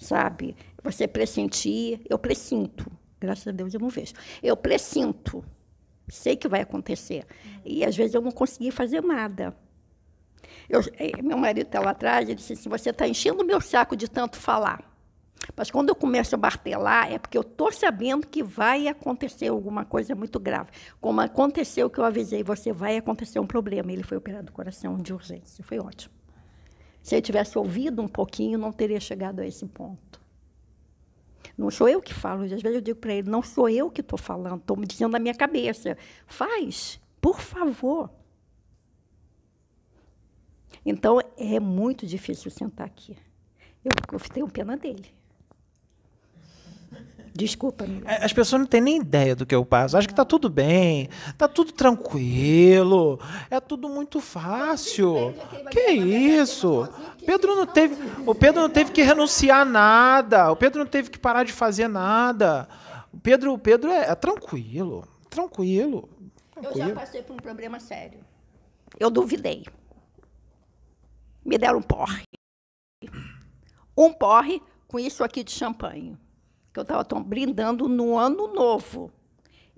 Sabe? Você pressentir, eu pressinto. Graças a Deus eu não vejo. Eu pressinto. Sei que vai acontecer. E às vezes eu não consegui fazer nada. Eu, eh, meu marido está lá atrás, ele disse assim: você está enchendo o meu saco de tanto falar. Mas quando eu começo a martelar, é porque eu estou sabendo que vai acontecer alguma coisa muito grave. Como aconteceu que eu avisei, você vai acontecer um problema. Ele foi operado do coração de urgência. Foi ótimo. Se ele tivesse ouvido um pouquinho, não teria chegado a esse ponto. Não sou eu que falo. Às vezes eu digo para ele, não sou eu que estou falando, estou me dizendo na minha cabeça. Faz, por favor. Então, é muito difícil sentar aqui. Eu, eu tenho pena dele. Desculpa. É, As pessoas não têm nem ideia do que eu passo. Acho que tá tudo bem, tá tudo tranquilo, é tudo muito fácil. Que isso? Pedro não teve, o Pedro não teve que renunciar a nada. O Pedro não teve que parar de fazer nada. O Pedro, o Pedro é, é tranquilo, tranquilo, Eu já tranquilo. passei por um problema sério. Eu duvidei. Me deram um porre. Um porre com isso aqui de champanhe. Que eu estava brindando no ano novo.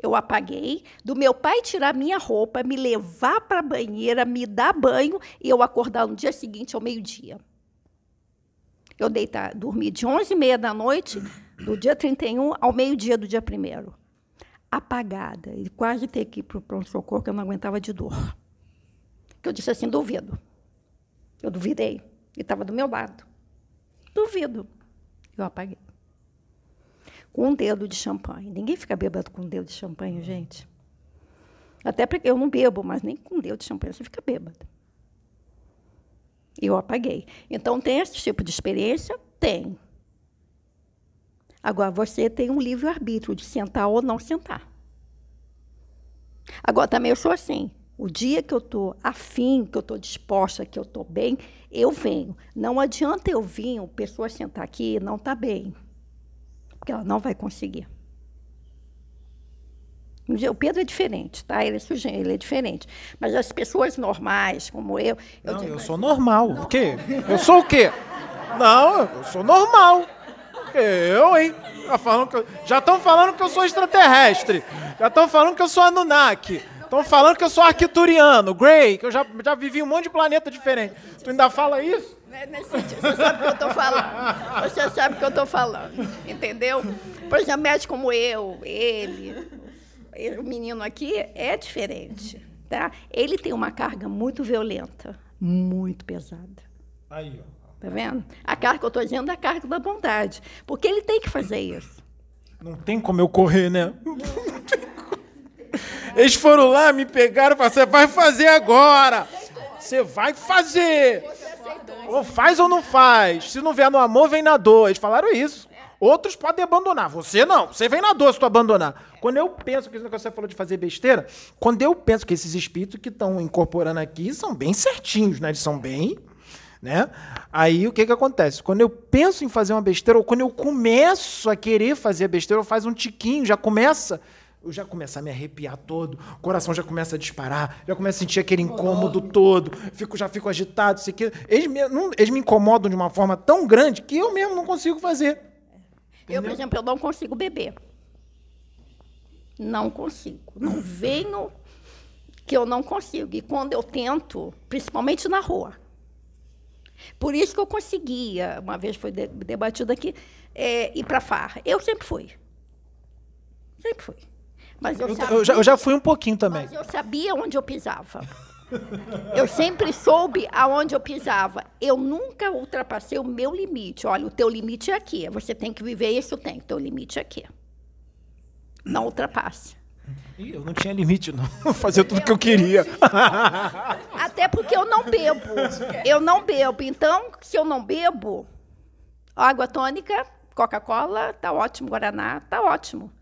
Eu apaguei, do meu pai tirar minha roupa, me levar para a banheira, me dar banho e eu acordar no dia seguinte ao meio-dia. Eu deitar, dormi de 11h30 da noite, do dia 31 ao meio-dia do dia 1 apagada. E quase ter que ir para o pronto-socorro, que eu não aguentava de dor. Que eu disse assim, duvido. Eu duvidei. E estava do meu lado. Duvido. Eu apaguei. Com um dedo de champanhe. Ninguém fica bêbado com um dedo de champanhe, gente. Até porque eu não bebo, mas nem com um dedo de champanhe você fica bêbado. E eu apaguei. Então, tem esse tipo de experiência? Tem. Agora, você tem um livre-arbítrio de sentar ou não sentar. Agora, também eu sou assim. O dia que eu estou afim, que eu estou disposta, que eu estou bem, eu venho. Não adianta eu vir, pessoa sentar aqui e não está bem. Porque ela não vai conseguir. O Pedro é diferente, tá? Ele é sujeito, ele é diferente. Mas as pessoas normais, como eu. eu Não, digo, eu sou normal. O quê? Eu sou o quê? Não, eu sou normal. Eu, hein? Falando que eu- Já estão falando que eu sou extraterrestre. Já estão falando que eu sou Anunnaki. Estão falando que eu sou arquituriano, Grey, que eu já, já vivi um monte de planeta diferente. Tu ainda fala isso? É nesse sentido, Você sabe o que eu estou falando. Você sabe o que eu estou falando. Entendeu? Por exemplo, médico como eu, ele, ele, o menino aqui é diferente. Tá? Ele tem uma carga muito violenta, muito pesada. Aí, ó. Tá vendo? A carga que eu estou dizendo é a carga da bondade. Porque ele tem que fazer isso. Não tem como eu correr, né? Não. Eles foram lá, me pegaram e falaram: você vai fazer agora. Você vai fazer. Ou faz ou não faz. Se não vier no amor, vem na dor. Eles falaram isso. Outros podem abandonar. Você não. Você vem na dor se tu abandonar. Quando eu penso que isso que você falou de fazer besteira, quando eu penso que esses espíritos que estão incorporando aqui são bem certinhos, né? Eles são bem. Né? Aí o que, que acontece? Quando eu penso em fazer uma besteira, ou quando eu começo a querer fazer besteira, eu faz um tiquinho, já começa eu já começo a me arrepiar todo, o coração já começa a disparar, já começo a sentir aquele incômodo todo, fico, já fico agitado, isso aqui. Eles me, não, eles me incomodam de uma forma tão grande que eu mesmo não consigo fazer. Eu, por exemplo, eu não consigo beber. Não consigo. Não venho que eu não consigo. E quando eu tento, principalmente na rua. Por isso que eu conseguia, uma vez foi debatido aqui, é, ir para farra. Eu sempre fui. Sempre fui. Mas eu, Eu, sabia, eu já, eu já fui um pouquinho também. mas eu sabia onde eu pisava. Eu sempre soube aonde eu pisava. Eu nunca ultrapassei o meu limite. Olha, o teu limite é aqui. Você tem que viver isso, tem. O teu limite é aqui. Não ultrapasse. Ih, eu não tinha limite, não. Fazer tudo que eu queria. Até porque eu não bebo. Eu não bebo. Então, se eu não bebo, água tônica, Coca-Cola, tá ótimo. Guaraná, tá ótimo.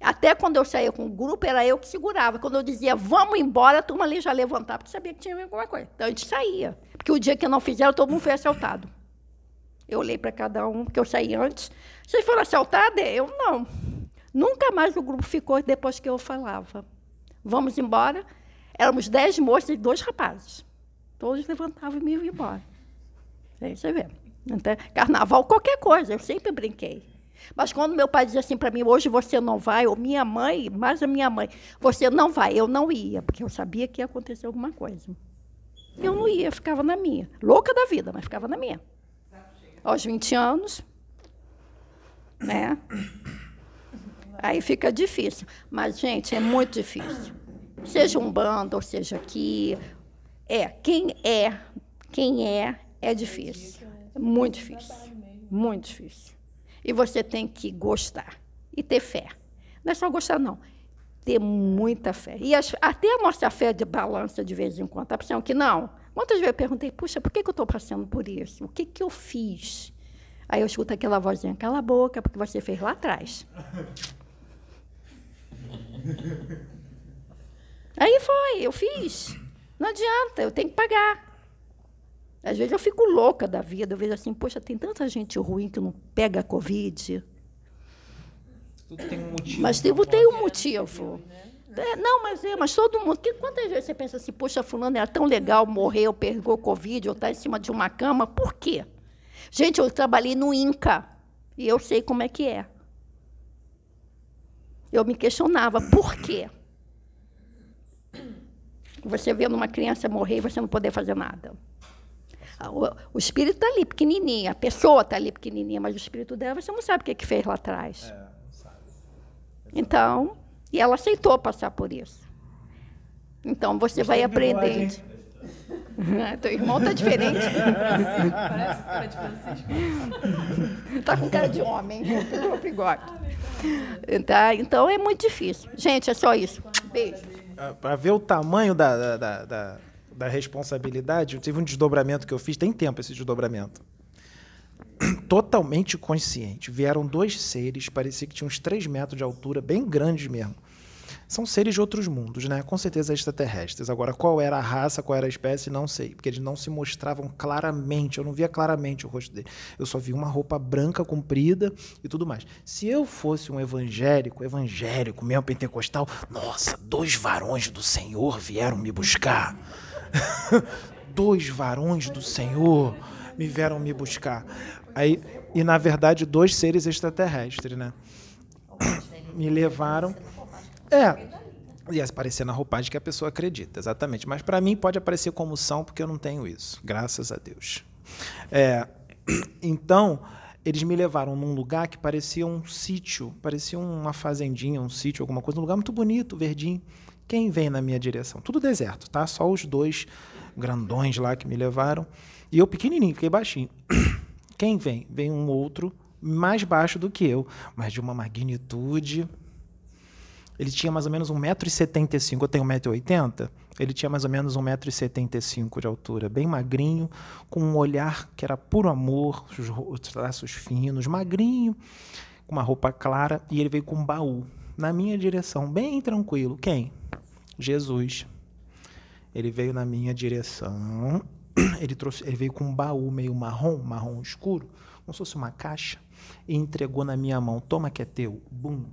Até quando eu saía com o grupo, era eu que segurava. Quando eu dizia, vamos embora, a turma ali já levantava, porque sabia que tinha alguma coisa. Então a gente saía. Porque o dia que não fizeram, todo mundo foi assaltado. Eu olhei para cada um, porque eu saí antes. Vocês foram assaltados? Eu não. Nunca mais o grupo ficou depois que eu falava. Vamos embora. Éramos dez moças e dois rapazes. Todos levantavam e me iam embora. Aí você vê. Então, carnaval, qualquer coisa, eu sempre brinquei. Mas quando meu pai dizia assim para mim, hoje você não vai, ou minha mãe, mais a minha mãe, você não vai, eu não ia, porque eu sabia que ia acontecer alguma coisa. Eu não ia, ficava na minha. Louca da vida, mas ficava na minha. Aos 20 anos, né? Aí fica difícil. Mas, gente, é muito difícil. Seja um bando, ou seja aqui. É, quem é, quem é, é difícil. Muito difícil. Muito difícil. E você tem que gostar e ter fé. Não é só gostar, não. Ter muita fé. E as, até a nossa fé de balança de vez em quando. Tá pensando que não? Quantas vezes eu perguntei, puxa, por que, que eu estou passando por isso? O que, que eu fiz? Aí eu escuto aquela vozinha, cala a boca, porque você fez lá atrás. Aí foi, eu fiz. Não adianta, eu tenho que pagar. Às vezes eu fico louca da vida, eu vejo assim, poxa, tem tanta gente ruim que não pega a Covid. Tudo tem um motivo. Mas tem, tem um motivo. É, não, mas é, mas todo mundo. Que, quantas vezes você pensa assim, poxa, fulano era tão legal, morreu, pegou Covid, ou está em cima de uma cama, por quê? Gente, eu trabalhei no INCA e eu sei como é que é. Eu me questionava, por quê? Você vendo uma criança morrer e você não poder fazer nada. O, o espírito está ali pequenininho, a pessoa está ali pequenininha, mas o espírito dela você não sabe o que, que fez lá atrás. É, não sabe. Então, e ela aceitou passar por isso. Então você vai aprendendo. Teu irmão está diferente. Parece cara de Francisco. Está com cara de homem, pegou bigode. Tá? Então é muito difícil. Gente, é só isso. Beijo. Para ver o tamanho da, da, da, da, da responsabilidade, eu tive um desdobramento que eu fiz, tem tempo esse desdobramento. Totalmente consciente. Vieram dois seres, parecia que tinham uns 3 metros de altura, bem grandes mesmo. São seres de outros mundos, né? Com certeza extraterrestres. Agora, qual era a raça, qual era a espécie, não sei. Porque eles não se mostravam claramente. Eu não via claramente o rosto dele. Eu só vi uma roupa branca comprida e tudo mais. Se eu fosse um evangélico, evangélico mesmo, pentecostal, nossa, dois varões do Senhor vieram me buscar. dois varões do Senhor me vieram me buscar. Aí, e na verdade, dois seres extraterrestres, né? Me levaram. É, Ia aparecer na roupagem que a pessoa acredita, exatamente. Mas para mim pode aparecer como são, porque eu não tenho isso, graças a Deus. É, então, eles me levaram num lugar que parecia um sítio, parecia uma fazendinha, um sítio, alguma coisa, um lugar muito bonito, verdinho. Quem vem na minha direção? Tudo deserto, tá? Só os dois grandões lá que me levaram. E eu pequenininho, fiquei baixinho. Quem vem? Vem um outro mais baixo do que eu, mas de uma magnitude. Ele tinha mais ou menos 1,75m, eu tenho 1,80m. Ele tinha mais ou menos 1,75m de altura, bem magrinho, com um olhar que era puro amor, os traços finos, magrinho, com uma roupa clara, e ele veio com um baú na minha direção, bem tranquilo. Quem? Jesus. Ele veio na minha direção. Ele, trouxe, ele veio com um baú meio marrom, marrom escuro, como se fosse uma caixa, e entregou na minha mão. Toma que é teu. Bum.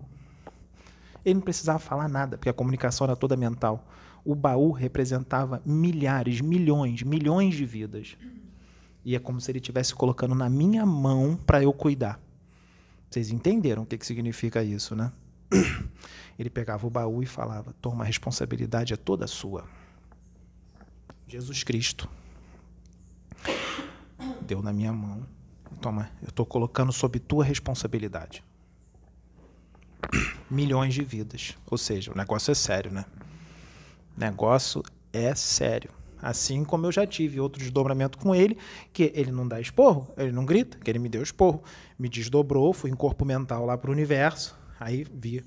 Ele não precisava falar nada, porque a comunicação era toda mental. O baú representava milhares, milhões, milhões de vidas. E é como se ele estivesse colocando na minha mão para eu cuidar. Vocês entenderam o que, que significa isso, né? Ele pegava o baú e falava: Toma, a responsabilidade é toda sua. Jesus Cristo deu na minha mão. Toma, eu estou colocando sob tua responsabilidade. Milhões de vidas. Ou seja, o negócio é sério, né? O negócio é sério. Assim como eu já tive outro desdobramento com ele, que ele não dá esporro, ele não grita, que ele me deu esporro. Me desdobrou, fui em corpo mental lá para o universo. Aí vi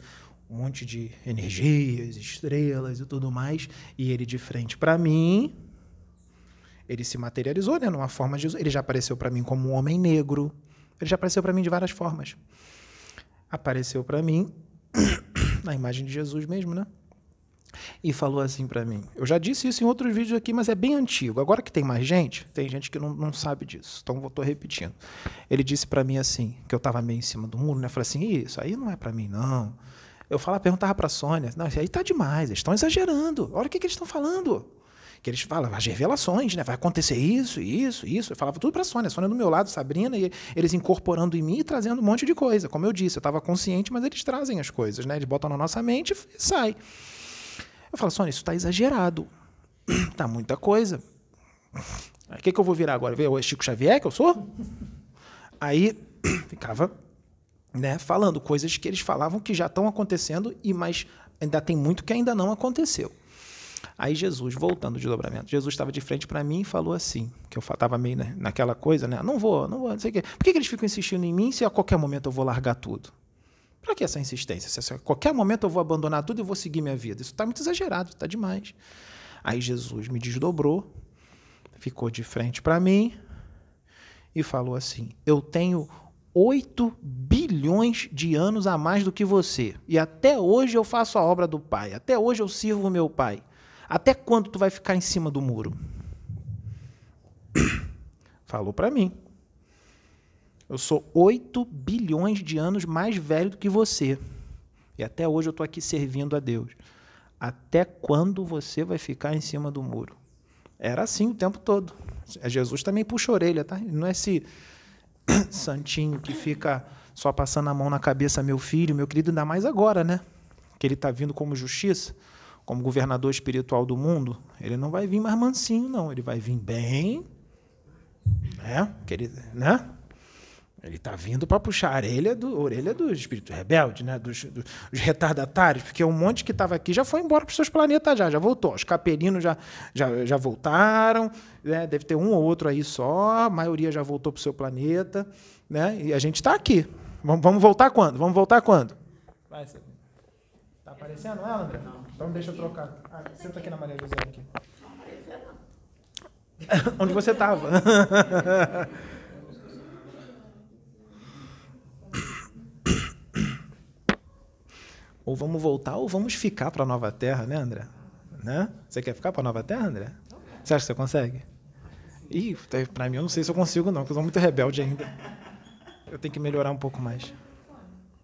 um monte de energias, estrelas e tudo mais. E ele de frente para mim, ele se materializou, né, numa forma de ele já apareceu para mim como um homem negro. Ele já apareceu para mim de várias formas. Apareceu para mim na imagem de Jesus mesmo, né? E falou assim para mim. Eu já disse isso em outros vídeos aqui, mas é bem antigo. Agora que tem mais gente, tem gente que não, não sabe disso. Então estou repetindo. Ele disse para mim assim, que eu estava meio em cima do muro, né? Eu falei assim, isso aí não é para mim não. Eu falava, perguntava para a Sônia, não, isso aí tá demais, eles estão exagerando. Olha o que, que eles estão falando que eles falam as revelações, né? Vai acontecer isso, isso, isso. Eu falava tudo para a Sônia, Sônia do meu lado, Sabrina, e eles incorporando em mim e trazendo um monte de coisa. Como eu disse, eu estava consciente, mas eles trazem as coisas, né? Eles botam na nossa mente e sai. Eu falo, Sônia, isso está exagerado. tá muita coisa. O que, que eu vou virar agora? Ver o Chico Xavier, que eu sou? Aí ficava né, falando coisas que eles falavam que já estão acontecendo, e mas ainda tem muito que ainda não aconteceu. Aí Jesus, voltando de dobramento, Jesus estava de frente para mim e falou assim, que eu estava meio né, naquela coisa, né? Não vou, não vou, não sei o quê. Por que, que eles ficam insistindo em mim se a qualquer momento eu vou largar tudo? Para que essa insistência? Se a qualquer momento eu vou abandonar tudo e vou seguir minha vida? Isso está muito exagerado, está demais. Aí Jesus me desdobrou, ficou de frente para mim e falou assim: Eu tenho 8 bilhões de anos a mais do que você. E até hoje eu faço a obra do Pai. Até hoje eu sirvo o meu Pai. Até quando tu vai ficar em cima do muro? Falou para mim. Eu sou 8 bilhões de anos mais velho do que você. E até hoje eu estou aqui servindo a Deus. Até quando você vai ficar em cima do muro? Era assim o tempo todo. Jesus também puxa a orelha, tá? Não é esse santinho que fica só passando a mão na cabeça, meu filho, meu querido, ainda mais agora, né? Que ele está vindo como justiça como governador espiritual do mundo, ele não vai vir mais mansinho, não. Ele vai vir bem, né? ele, né? Ele está vindo para puxar a orelha do, orelha do espírito rebelde, né? Dos, dos, dos retardatários, porque um monte que estava aqui já foi embora para os seus planetas já, já voltou. Os capelinos já, já, já voltaram, né? deve ter um ou outro aí só, a maioria já voltou para o seu planeta, né? E a gente está aqui. Vamos, vamos voltar quando? Vamos voltar quando? Vai, Está aparecendo ela, André? Não. Então deixa eu trocar. Ah, senta aqui na Maria José aqui. Onde você estava? ou vamos voltar ou vamos ficar para a Nova Terra, né, André? Né? Você quer ficar para a Nova Terra, André? Você acha que você consegue? Ih, para mim eu não sei se eu consigo não, porque eu sou muito rebelde ainda. Eu tenho que melhorar um pouco mais.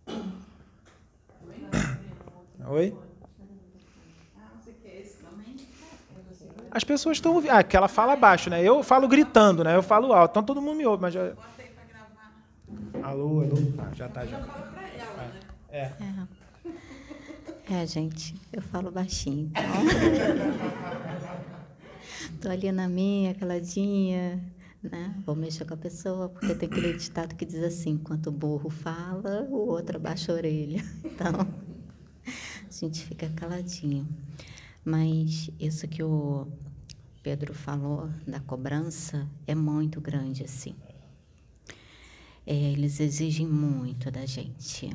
Oi? As pessoas estão ouvindo. Ah, que ela fala baixo, né? Eu falo gritando, né? Eu falo alto. Então todo mundo me ouve, mas já. Alô, alô. Ah, já tá, já. Fala pra ela, né? É. É, gente, eu falo baixinho, então. Tô ali na minha, caladinha, né? Vou mexer com a pessoa, porque tem aquele ditado que diz assim: enquanto o burro fala, o outro abaixa a orelha. Então, a gente fica caladinho. Mas isso que o Pedro falou da cobrança é muito grande, assim. É, eles exigem muito da gente.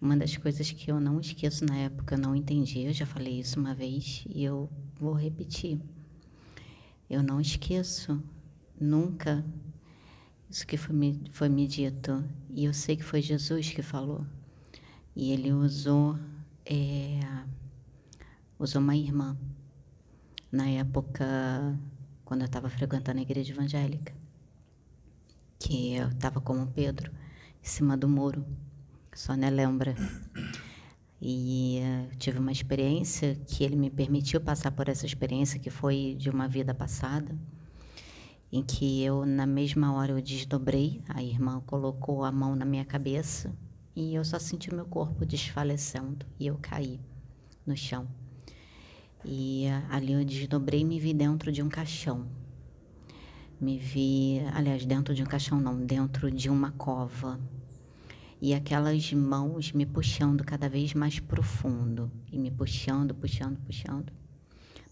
Uma das coisas que eu não esqueço na época, eu não entendi, eu já falei isso uma vez e eu vou repetir. Eu não esqueço nunca isso que foi me, foi me dito. E eu sei que foi Jesus que falou. E ele usou, é, usou uma irmã na época quando eu estava frequentando a igreja evangélica, que eu estava como Pedro, em cima do muro, só né lembra. E uh, tive uma experiência que ele me permitiu passar por essa experiência que foi de uma vida passada, em que eu na mesma hora eu desdobrei, a irmã colocou a mão na minha cabeça e eu só senti meu corpo desfalecendo e eu caí no chão. E ali eu desdobrei e me vi dentro de um caixão. Me vi, aliás, dentro de um caixão não, dentro de uma cova. E aquelas mãos me puxando cada vez mais profundo. E me puxando, puxando, puxando.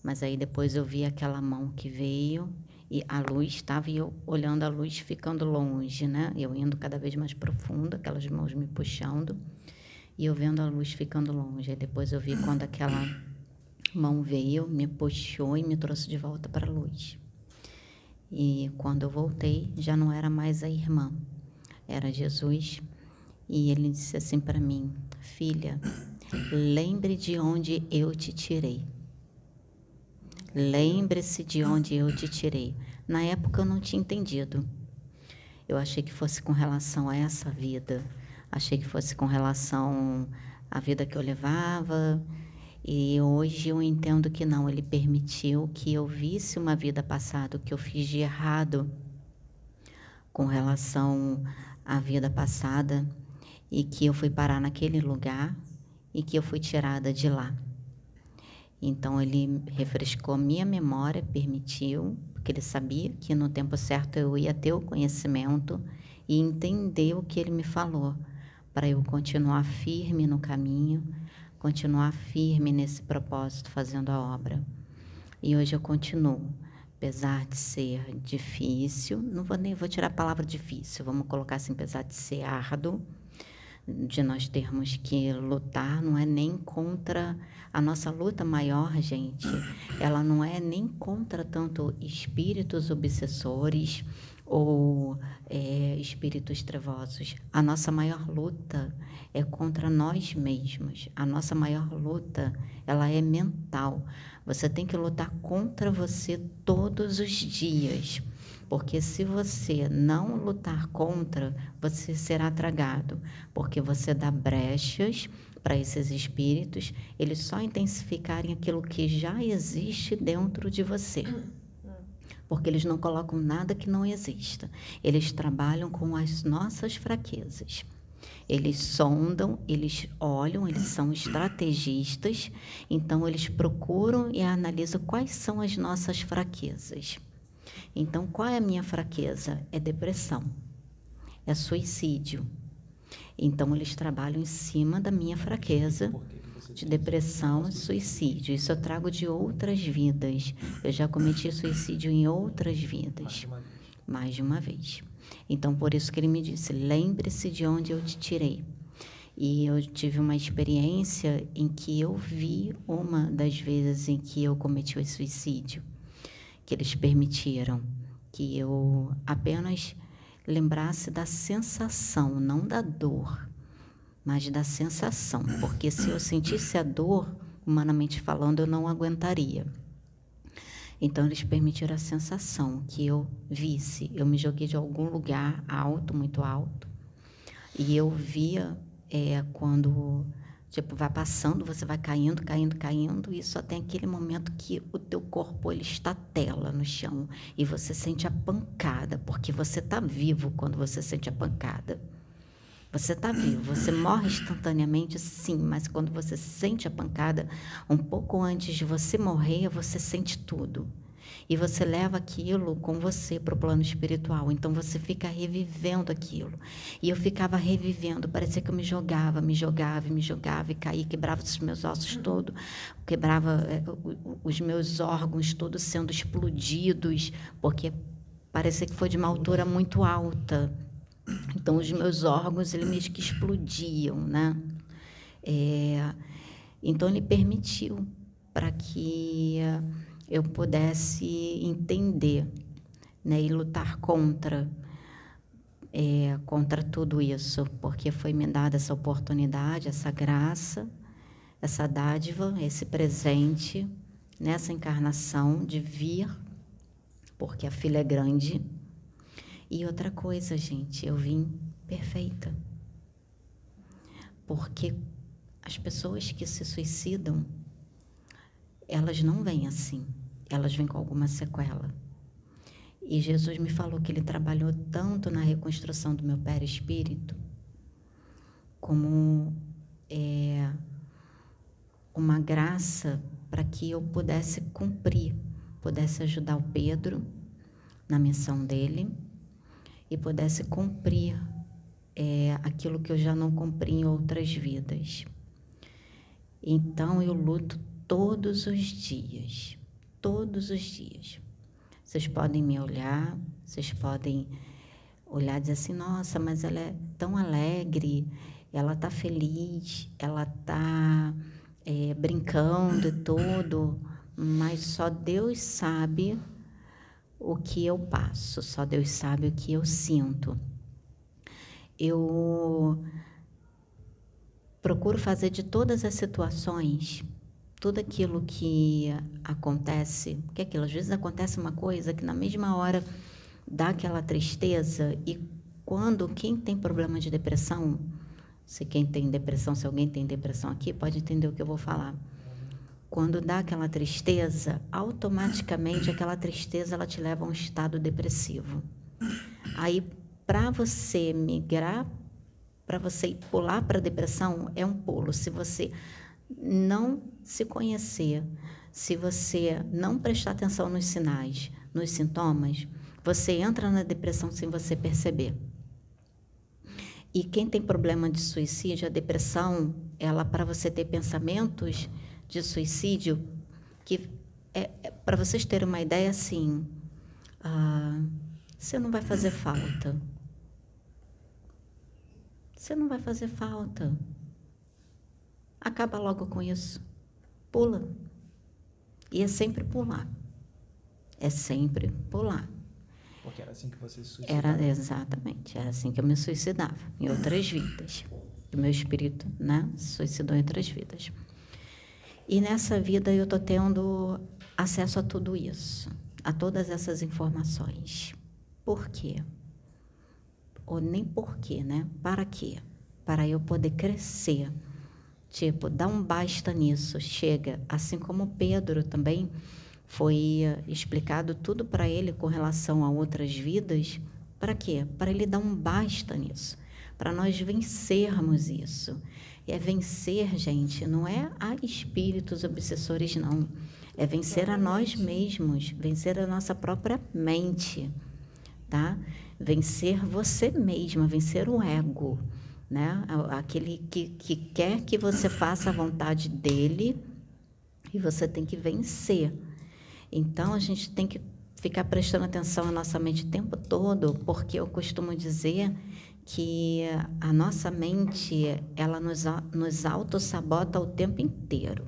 Mas aí depois eu vi aquela mão que veio e a luz estava eu olhando a luz ficando longe, né? Eu indo cada vez mais profundo, aquelas mãos me puxando e eu vendo a luz ficando longe. Aí depois eu vi quando aquela mão veio, me puxou e me trouxe de volta para a luz. E quando eu voltei, já não era mais a irmã, era Jesus. E ele disse assim para mim: Filha, lembre de onde eu te tirei. Lembre-se de onde eu te tirei. Na época eu não tinha entendido. Eu achei que fosse com relação a essa vida. Achei que fosse com relação à vida que eu levava, e hoje eu entendo que não, ele permitiu que eu visse uma vida passada, que eu fiz de errado com relação à vida passada e que eu fui parar naquele lugar e que eu fui tirada de lá. Então ele refrescou minha memória, permitiu, porque ele sabia que no tempo certo eu ia ter o conhecimento e entender o que ele me falou, para eu continuar firme no caminho continuar firme nesse propósito, fazendo a obra. E hoje eu continuo, apesar de ser difícil, não vou nem vou tirar a palavra difícil, vamos colocar assim, apesar de ser árduo, de nós termos que lutar, não é nem contra a nossa luta maior, gente. Ela não é nem contra tanto espíritos obsessores ou é, espíritos trevosos. A nossa maior luta é contra nós mesmos. A nossa maior luta, ela é mental. Você tem que lutar contra você todos os dias. Porque se você não lutar contra, você será tragado, porque você dá brechas para esses espíritos, eles só intensificarem aquilo que já existe dentro de você porque eles não colocam nada que não exista. Eles trabalham com as nossas fraquezas. Eles sondam, eles olham, eles são estrategistas, então eles procuram e analisam quais são as nossas fraquezas. Então, qual é a minha fraqueza? É depressão, é suicídio. Então, eles trabalham em cima da minha fraqueza de depressão e suicídio. Isso eu trago de outras vidas. Eu já cometi suicídio em outras vidas. Mais de uma vez. Então, por isso que ele me disse: lembre-se de onde eu te tirei. E eu tive uma experiência em que eu vi uma das vezes em que eu cometi o suicídio, que eles permitiram que eu apenas lembrasse da sensação, não da dor mas da sensação, porque se eu sentisse a dor, humanamente falando, eu não aguentaria. Então, eles permitiram a sensação que eu visse. Eu me joguei de algum lugar alto, muito alto, e eu via é, quando tipo vai passando, você vai caindo, caindo, caindo, e só tem aquele momento que o teu corpo ele está tela no chão e você sente a pancada, porque você está vivo quando você sente a pancada. Você está vivo, você morre instantaneamente, sim, mas quando você sente a pancada, um pouco antes de você morrer, você sente tudo. E você leva aquilo com você para o plano espiritual. Então você fica revivendo aquilo. E eu ficava revivendo, parecia que eu me jogava, me jogava, me jogava e caía, quebrava os meus ossos todos, quebrava é, os meus órgãos todos sendo explodidos, porque parecia que foi de uma altura muito alta. Então os meus órgãos eles meio que explodiam, né? É, então ele permitiu para que eu pudesse entender né, e lutar contra é, contra tudo isso, porque foi me dada essa oportunidade, essa graça, essa dádiva, esse presente nessa encarnação de vir, porque a filha é grande. E outra coisa, gente, eu vim perfeita. Porque as pessoas que se suicidam, elas não vêm assim elas vêm com alguma sequela. E Jesus me falou que ele trabalhou tanto na reconstrução do meu perispírito, como é, uma graça para que eu pudesse cumprir, pudesse ajudar o Pedro na missão dele e pudesse cumprir é, aquilo que eu já não cumpri em outras vidas. Então eu luto todos os dias todos os dias. Vocês podem me olhar, vocês podem olhar e dizer assim: nossa, mas ela é tão alegre, ela está feliz, ela está é, brincando e tudo, mas só Deus sabe o que eu passo, só Deus sabe o que eu sinto. Eu procuro fazer de todas as situações tudo aquilo que acontece, que aquilo, às vezes acontece uma coisa que na mesma hora dá aquela tristeza e quando quem tem problema de depressão, se quem tem depressão, se alguém tem depressão aqui, pode entender o que eu vou falar. Quando dá aquela tristeza, automaticamente aquela tristeza ela te leva a um estado depressivo. Aí para você migrar, para você pular para a depressão é um pulo. Se você não se conhecer, se você não prestar atenção nos sinais, nos sintomas, você entra na depressão sem você perceber. E quem tem problema de suicídio, a depressão, ela para você ter pensamentos de suicídio, que é, é para vocês terem uma ideia assim, ah, você não vai fazer falta. Você não vai fazer falta. Acaba logo com isso. Pula. E é sempre pular. É sempre pular. Porque era assim que você se suicidava? Era, exatamente. Era assim que eu me suicidava. Em outras vidas. O meu espírito, né? Suicidou em outras vidas. E nessa vida eu estou tendo acesso a tudo isso. A todas essas informações. Por quê? Ou nem por quê, né? Para quê? Para eu poder crescer Tipo, dá um basta nisso, chega. Assim como Pedro também foi eh, explicado tudo para ele com relação a outras vidas. Para quê? Para ele dar um basta nisso. Para nós vencermos isso. E é vencer, gente, não é a espíritos obsessores, não. É vencer a nós mesmos, vencer a nossa própria mente, tá? Vencer você mesma, vencer o ego né? Aquele que, que quer que você faça a vontade dele e você tem que vencer. Então a gente tem que ficar prestando atenção à nossa mente o tempo todo, porque eu costumo dizer que a nossa mente ela nos, nos auto-sabota o tempo inteiro.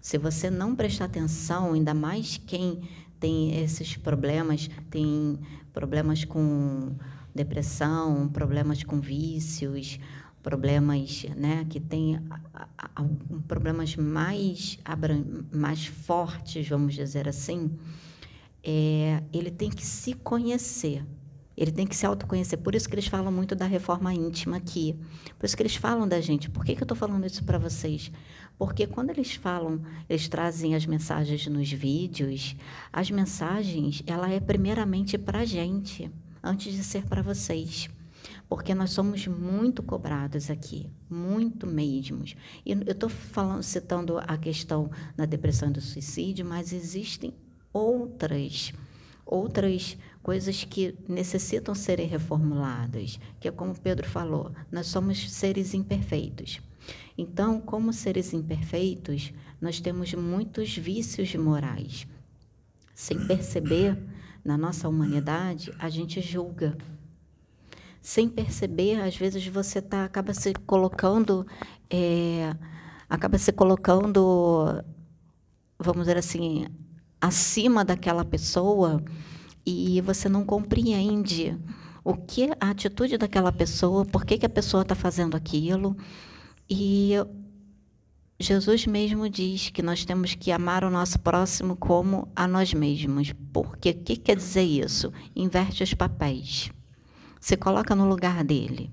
Se você não prestar atenção, ainda mais quem tem esses problemas, tem problemas com depressão, problemas com vícios, problemas né, que têm problemas mais, mais fortes, vamos dizer assim, é, ele tem que se conhecer. Ele tem que se autoconhecer. Por isso que eles falam muito da reforma íntima aqui. Por isso que eles falam da gente. Por que, que eu estou falando isso para vocês? Porque quando eles falam, eles trazem as mensagens nos vídeos, as mensagens, ela é primeiramente para a gente antes de ser para vocês. porque nós somos muito cobrados aqui, muito mesmo. E eu estou citando a questão da depressão e do suicídio, mas existem outras outras coisas que necessitam serem reformuladas, que é como Pedro falou, nós somos seres imperfeitos. Então, como seres imperfeitos, nós temos muitos vícios morais. Sem perceber, na nossa humanidade, a gente julga. Sem perceber, às vezes você tá, acaba se colocando, é, acaba se colocando, vamos dizer assim, acima daquela pessoa e você não compreende o que a atitude daquela pessoa, por que, que a pessoa está fazendo aquilo. E Jesus mesmo diz que nós temos que amar o nosso próximo como a nós mesmos. Porque o que quer dizer isso? Inverte os papéis. Se coloca no lugar dele.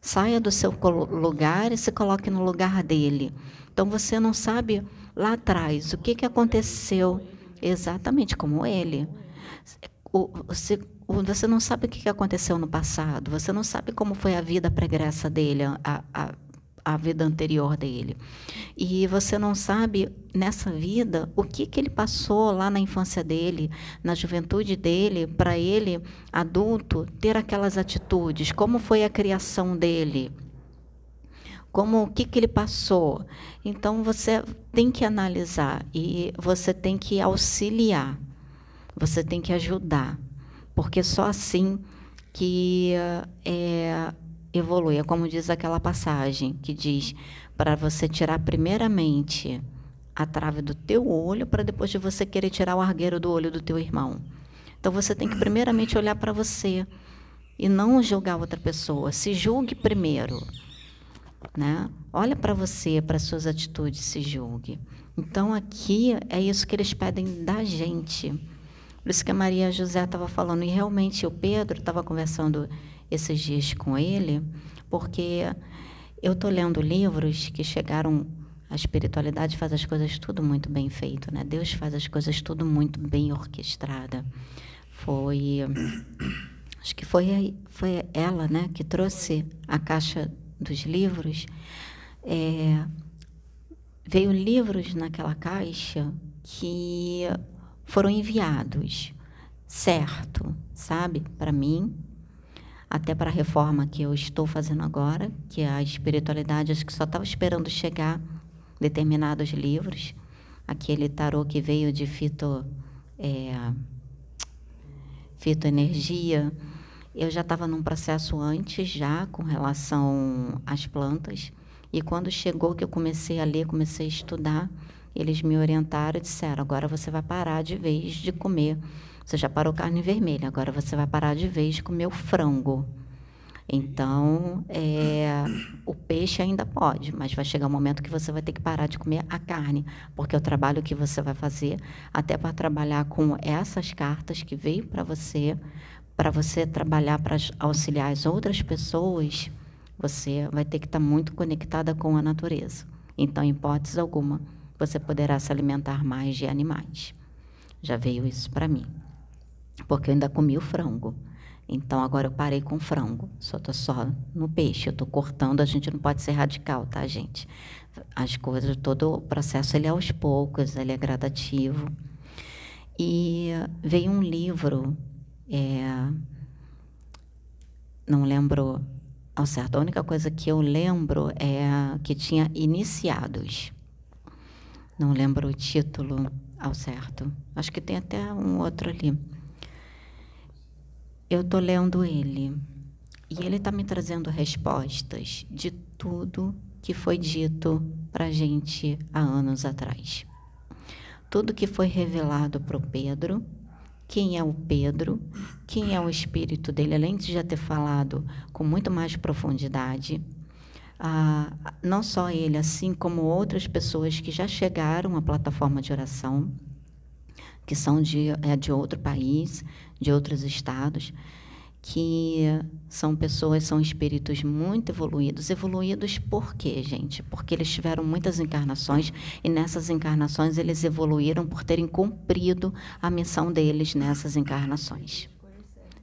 Saia do seu lugar e se coloque no lugar dele. Então você não sabe lá atrás o que, que aconteceu exatamente como ele. Você, você não sabe o que aconteceu no passado, você não sabe como foi a vida pregressa dele, a, a, a vida anterior dele. E você não sabe, nessa vida, o que, que ele passou lá na infância dele, na juventude dele, para ele, adulto, ter aquelas atitudes, como foi a criação dele como o que, que ele passou. Então você tem que analisar e você tem que auxiliar, você tem que ajudar, porque só assim que é, evolui. É como diz aquela passagem que diz para você tirar primeiramente a trave do teu olho para depois de você querer tirar o argueiro do olho do teu irmão. Então você tem que primeiramente olhar para você e não julgar outra pessoa. Se julgue primeiro. Né? Olha para você, para suas atitudes, se julgue. Então aqui é isso que eles pedem da gente. Por isso que a Maria José estava falando, e realmente o Pedro estava conversando esses dias com ele, porque eu estou lendo livros que chegaram. A espiritualidade faz as coisas tudo muito bem feito, né? Deus faz as coisas tudo muito bem orquestrada. Foi, acho que foi foi ela, né, que trouxe a caixa dos livros, é, veio livros naquela caixa que foram enviados, certo, sabe, para mim, até para a reforma que eu estou fazendo agora, que é a espiritualidade, acho que só estava esperando chegar determinados livros, aquele tarô que veio de fito, é, fitoenergia, eu já estava num processo antes já com relação às plantas e quando chegou que eu comecei a ler, comecei a estudar, eles me orientaram e disseram: agora você vai parar de vez de comer. Você já parou carne vermelha, agora você vai parar de vez de comer o frango. Então, é, o peixe ainda pode, mas vai chegar um momento que você vai ter que parar de comer a carne, porque o trabalho que você vai fazer, até para trabalhar com essas cartas que veio para você, para você trabalhar para auxiliar as outras pessoas, você vai ter que estar tá muito conectada com a natureza. Então, em hipótese alguma, você poderá se alimentar mais de animais. Já veio isso para mim. Porque eu ainda comi o frango. Então, agora eu parei com o frango. Só estou só no peixe. Eu estou cortando. A gente não pode ser radical, tá, gente? As coisas, todo o processo, ele é aos poucos, ele é gradativo. E veio um livro é, não lembro ao certo. A única coisa que eu lembro é que tinha iniciados. Não lembro o título ao certo. Acho que tem até um outro ali. Eu estou lendo ele e ele está me trazendo respostas de tudo que foi dito para a gente há anos atrás. Tudo que foi revelado para o Pedro quem é o Pedro, quem é o espírito dele, além de já ter falado com muito mais profundidade. Ah, não só ele, assim como outras pessoas que já chegaram à plataforma de oração, que são de, é, de outro país, de outros estados, que são pessoas, são espíritos muito evoluídos. Evoluídos por quê, gente? Porque eles tiveram muitas encarnações e nessas encarnações eles evoluíram por terem cumprido a missão deles nessas encarnações.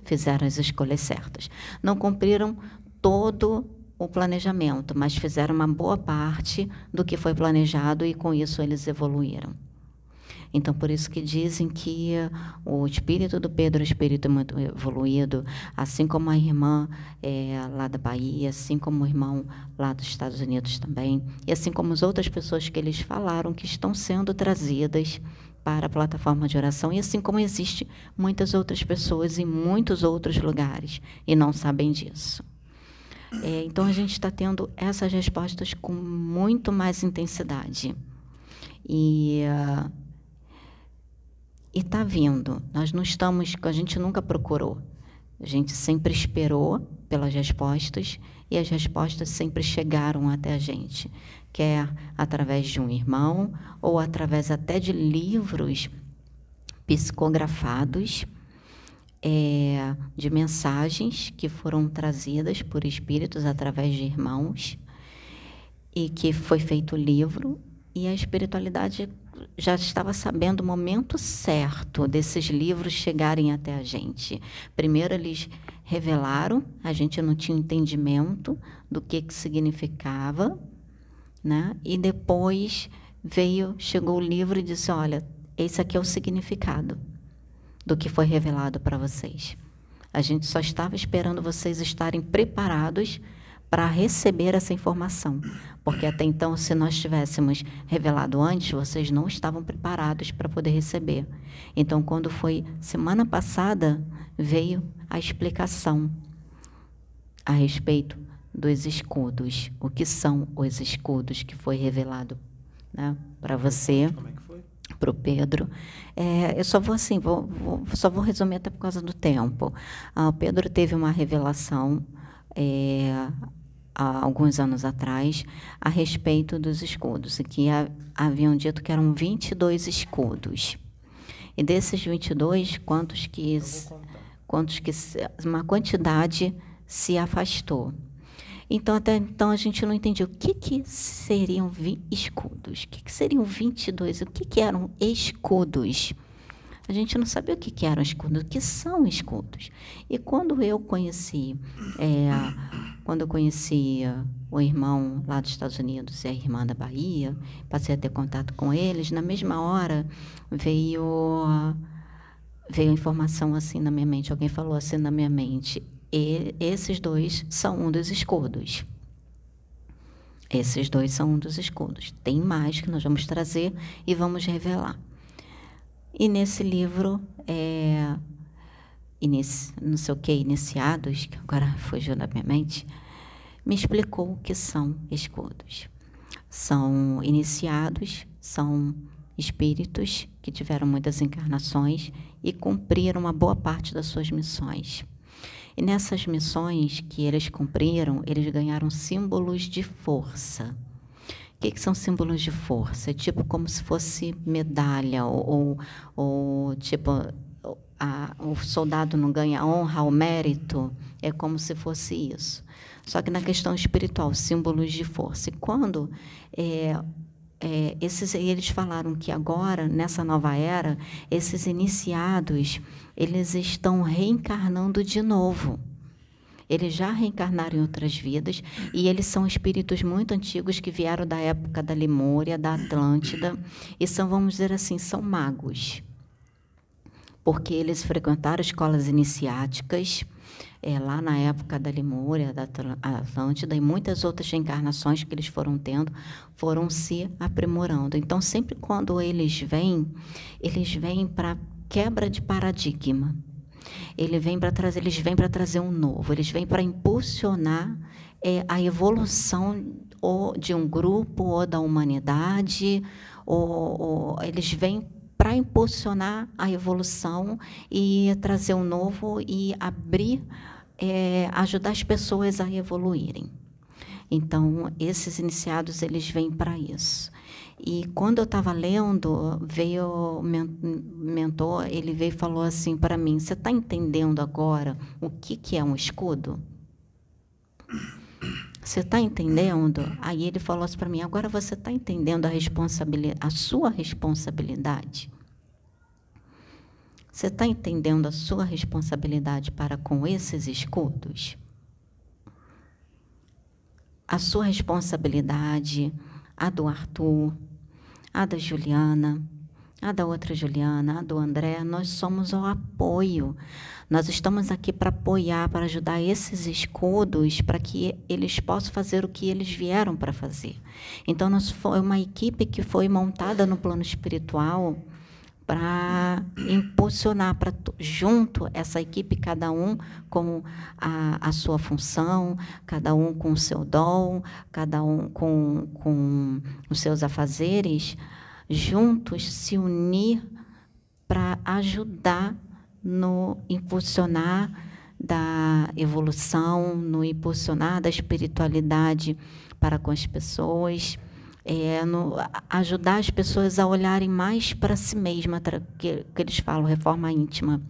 fizeram as escolhas certas. Não cumpriram todo o planejamento, mas fizeram uma boa parte do que foi planejado e com isso eles evoluíram. Então, por isso que dizem que o espírito do Pedro é um espírito muito evoluído, assim como a irmã é, lá da Bahia, assim como o irmão lá dos Estados Unidos também, e assim como as outras pessoas que eles falaram que estão sendo trazidas para a plataforma de oração, e assim como existe muitas outras pessoas em muitos outros lugares e não sabem disso. É, então a gente está tendo essas respostas com muito mais intensidade. E uh, está vindo. Nós não estamos, a gente nunca procurou. A gente sempre esperou pelas respostas e as respostas sempre chegaram até a gente, quer através de um irmão ou através até de livros psicografados, é, de mensagens que foram trazidas por espíritos através de irmãos e que foi feito livro e a espiritualidade já estava sabendo o momento certo desses livros chegarem até a gente. Primeiro eles revelaram, a gente não tinha entendimento do que, que significava, né? E depois veio, chegou o livro e disse: "Olha, esse aqui é o significado do que foi revelado para vocês. A gente só estava esperando vocês estarem preparados para receber essa informação, porque até então, se nós tivéssemos revelado antes, vocês não estavam preparados para poder receber. Então, quando foi semana passada, veio a explicação a respeito dos escudos, o que são os escudos que foi revelado né, para você. Como é que foi? Para o Pedro. É, eu só vou assim, vou, vou, só vou resumir até por causa do tempo. Ah, o Pedro teve uma revelação é, há alguns anos atrás a respeito dos escudos, e que haviam dito que eram 22 escudos. E desses 22, quantos que quantos que uma quantidade se afastou. Então, até então, a gente não entendia o que, que seriam escudos, o que, que seriam 22, o que, que eram escudos. A gente não sabia o que, que eram escudos, o que são escudos. E quando eu conheci, é, quando eu conheci o irmão lá dos Estados Unidos e a irmã da Bahia, passei a ter contato com eles, na mesma hora veio veio a informação assim na minha mente, alguém falou assim na minha mente, e esses dois são um dos escudos. Esses dois são um dos escudos. Tem mais que nós vamos trazer e vamos revelar. E nesse livro, é, inici, não sei o que, iniciados, que agora fugiu da minha mente, me explicou o que são escudos. São iniciados, são espíritos que tiveram muitas encarnações e cumpriram uma boa parte das suas missões. E nessas missões que eles cumpriram, eles ganharam símbolos de força. O que, que são símbolos de força? É tipo como se fosse medalha, ou, ou, ou tipo, a, o soldado não ganha honra ou mérito, é como se fosse isso. Só que na questão espiritual, símbolos de força. E quando é, é, esses, eles falaram que agora, nessa nova era, esses iniciados eles estão reencarnando de novo. Eles já reencarnaram em outras vidas e eles são espíritos muito antigos que vieram da época da Lemúria, da Atlântida e são, vamos dizer assim, são magos. Porque eles frequentaram escolas iniciáticas é, lá na época da Lemúria, da Atlântida e muitas outras reencarnações que eles foram tendo foram se aprimorando. Então, sempre quando eles vêm, eles vêm para quebra de paradigma. Ele vem para trazer, eles vêm para trazer um novo, eles vêm para impulsionar é, a evolução ou de um grupo ou da humanidade, ou, ou eles vêm para impulsionar a evolução e trazer um novo e abrir, é, ajudar as pessoas a evoluírem. Então, esses iniciados eles vêm para isso. E quando eu estava lendo, veio mentor, ele veio e falou assim para mim: Você está entendendo agora o que, que é um escudo? Você está entendendo? Aí ele falou assim para mim: Agora você está entendendo a, a sua responsabilidade? Você está entendendo a sua responsabilidade para com esses escudos? A sua responsabilidade, a do Arthur, a da Juliana, a da outra Juliana, a do André, nós somos o apoio. Nós estamos aqui para apoiar, para ajudar esses escudos, para que eles possam fazer o que eles vieram para fazer. Então, nós foi uma equipe que foi montada no plano espiritual para impulsionar, para junto essa equipe, cada um com a, a sua função, cada um com o seu dom, cada um com, com os seus afazeres, juntos se unir para ajudar no impulsionar da evolução, no impulsionar da espiritualidade para com as pessoas, é, no, ajudar as pessoas a olharem mais para si mesma, que, que eles falam, reforma íntima.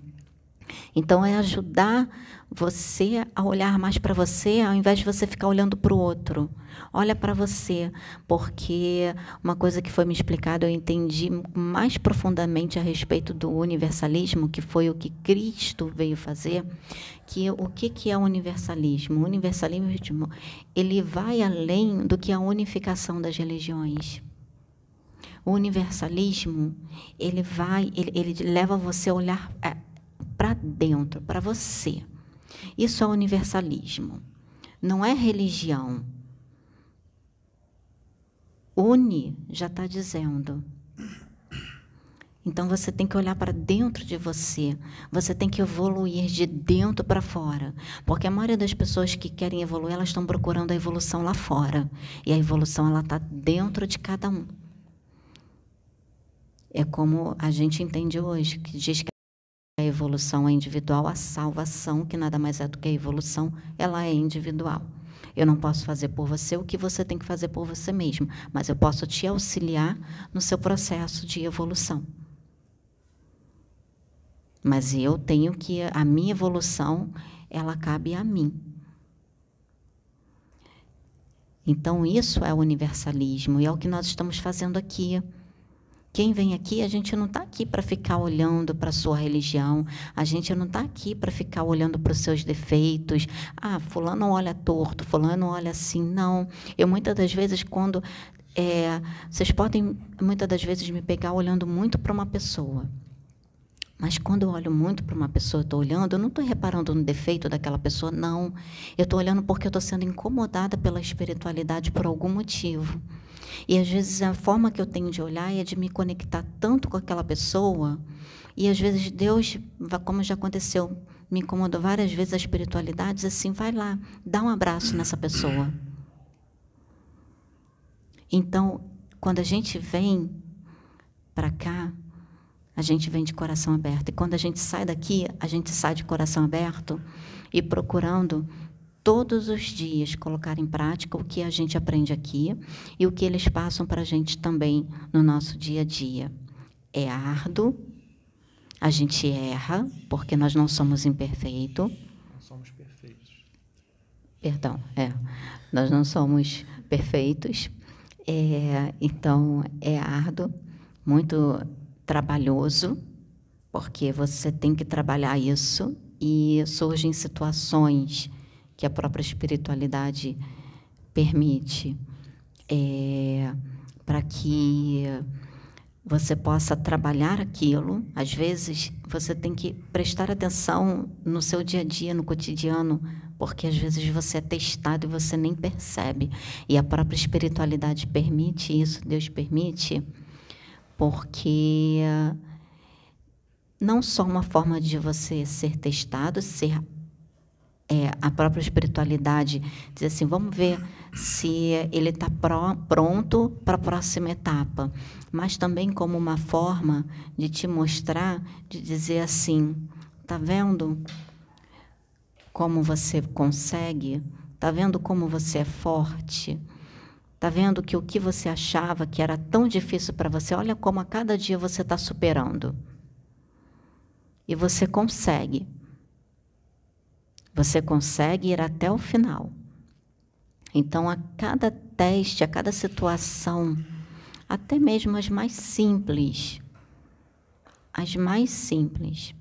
Então, é ajudar você a olhar mais para você, ao invés de você ficar olhando para o outro. Olha para você, porque uma coisa que foi me explicada, eu entendi mais profundamente a respeito do universalismo, que foi o que Cristo veio fazer, que o que, que é o universalismo? O universalismo ele vai além do que a unificação das religiões. O universalismo ele vai, ele, ele leva você a olhar é, para dentro, para você. Isso é universalismo. Não é religião. Une já está dizendo. Então você tem que olhar para dentro de você. Você tem que evoluir de dentro para fora. Porque a maioria das pessoas que querem evoluir, elas estão procurando a evolução lá fora. E a evolução ela está dentro de cada um. É como a gente entende hoje, que diz que a evolução é individual, a salvação, que nada mais é do que a evolução, ela é individual. Eu não posso fazer por você o que você tem que fazer por você mesmo, mas eu posso te auxiliar no seu processo de evolução. Mas eu tenho que a minha evolução, ela cabe a mim. Então isso é o universalismo e é o que nós estamos fazendo aqui. Quem vem aqui, a gente não está aqui para ficar olhando para a sua religião, a gente não está aqui para ficar olhando para os seus defeitos. Ah, fulano olha torto, fulano olha assim. Não. Eu muitas das vezes, quando. É, vocês podem muitas das vezes me pegar olhando muito para uma pessoa. Mas quando eu olho muito para uma pessoa, estou olhando, eu não estou reparando no defeito daquela pessoa, não. Eu estou olhando porque eu estou sendo incomodada pela espiritualidade por algum motivo. E às vezes a forma que eu tenho de olhar é de me conectar tanto com aquela pessoa. E às vezes Deus, como já aconteceu, me incomodou várias vezes a espiritualidade, assim, vai lá, dá um abraço nessa pessoa. Então, quando a gente vem para cá, a gente vem de coração aberto. E quando a gente sai daqui, a gente sai de coração aberto e procurando todos os dias colocar em prática o que a gente aprende aqui e o que eles passam para a gente também no nosso dia a dia. É árduo, a gente erra, porque nós não somos imperfeitos. Não somos perfeitos. Perdão, é. Nós não somos perfeitos. É, então, é árduo, muito trabalhoso, porque você tem que trabalhar isso e surgem situações que a própria espiritualidade permite, é, para que você possa trabalhar aquilo. Às vezes, você tem que prestar atenção no seu dia a dia, no cotidiano, porque às vezes você é testado e você nem percebe. E a própria espiritualidade permite isso, Deus permite, porque não só uma forma de você ser testado, ser é, a própria espiritualidade diz assim, vamos ver se ele está pronto para a próxima etapa, mas também como uma forma de te mostrar, de dizer assim, tá vendo como você consegue, tá vendo como você é forte, tá vendo que o que você achava que era tão difícil para você, olha como a cada dia você está superando e você consegue. Você consegue ir até o final. Então, a cada teste, a cada situação, até mesmo as mais simples, as mais simples.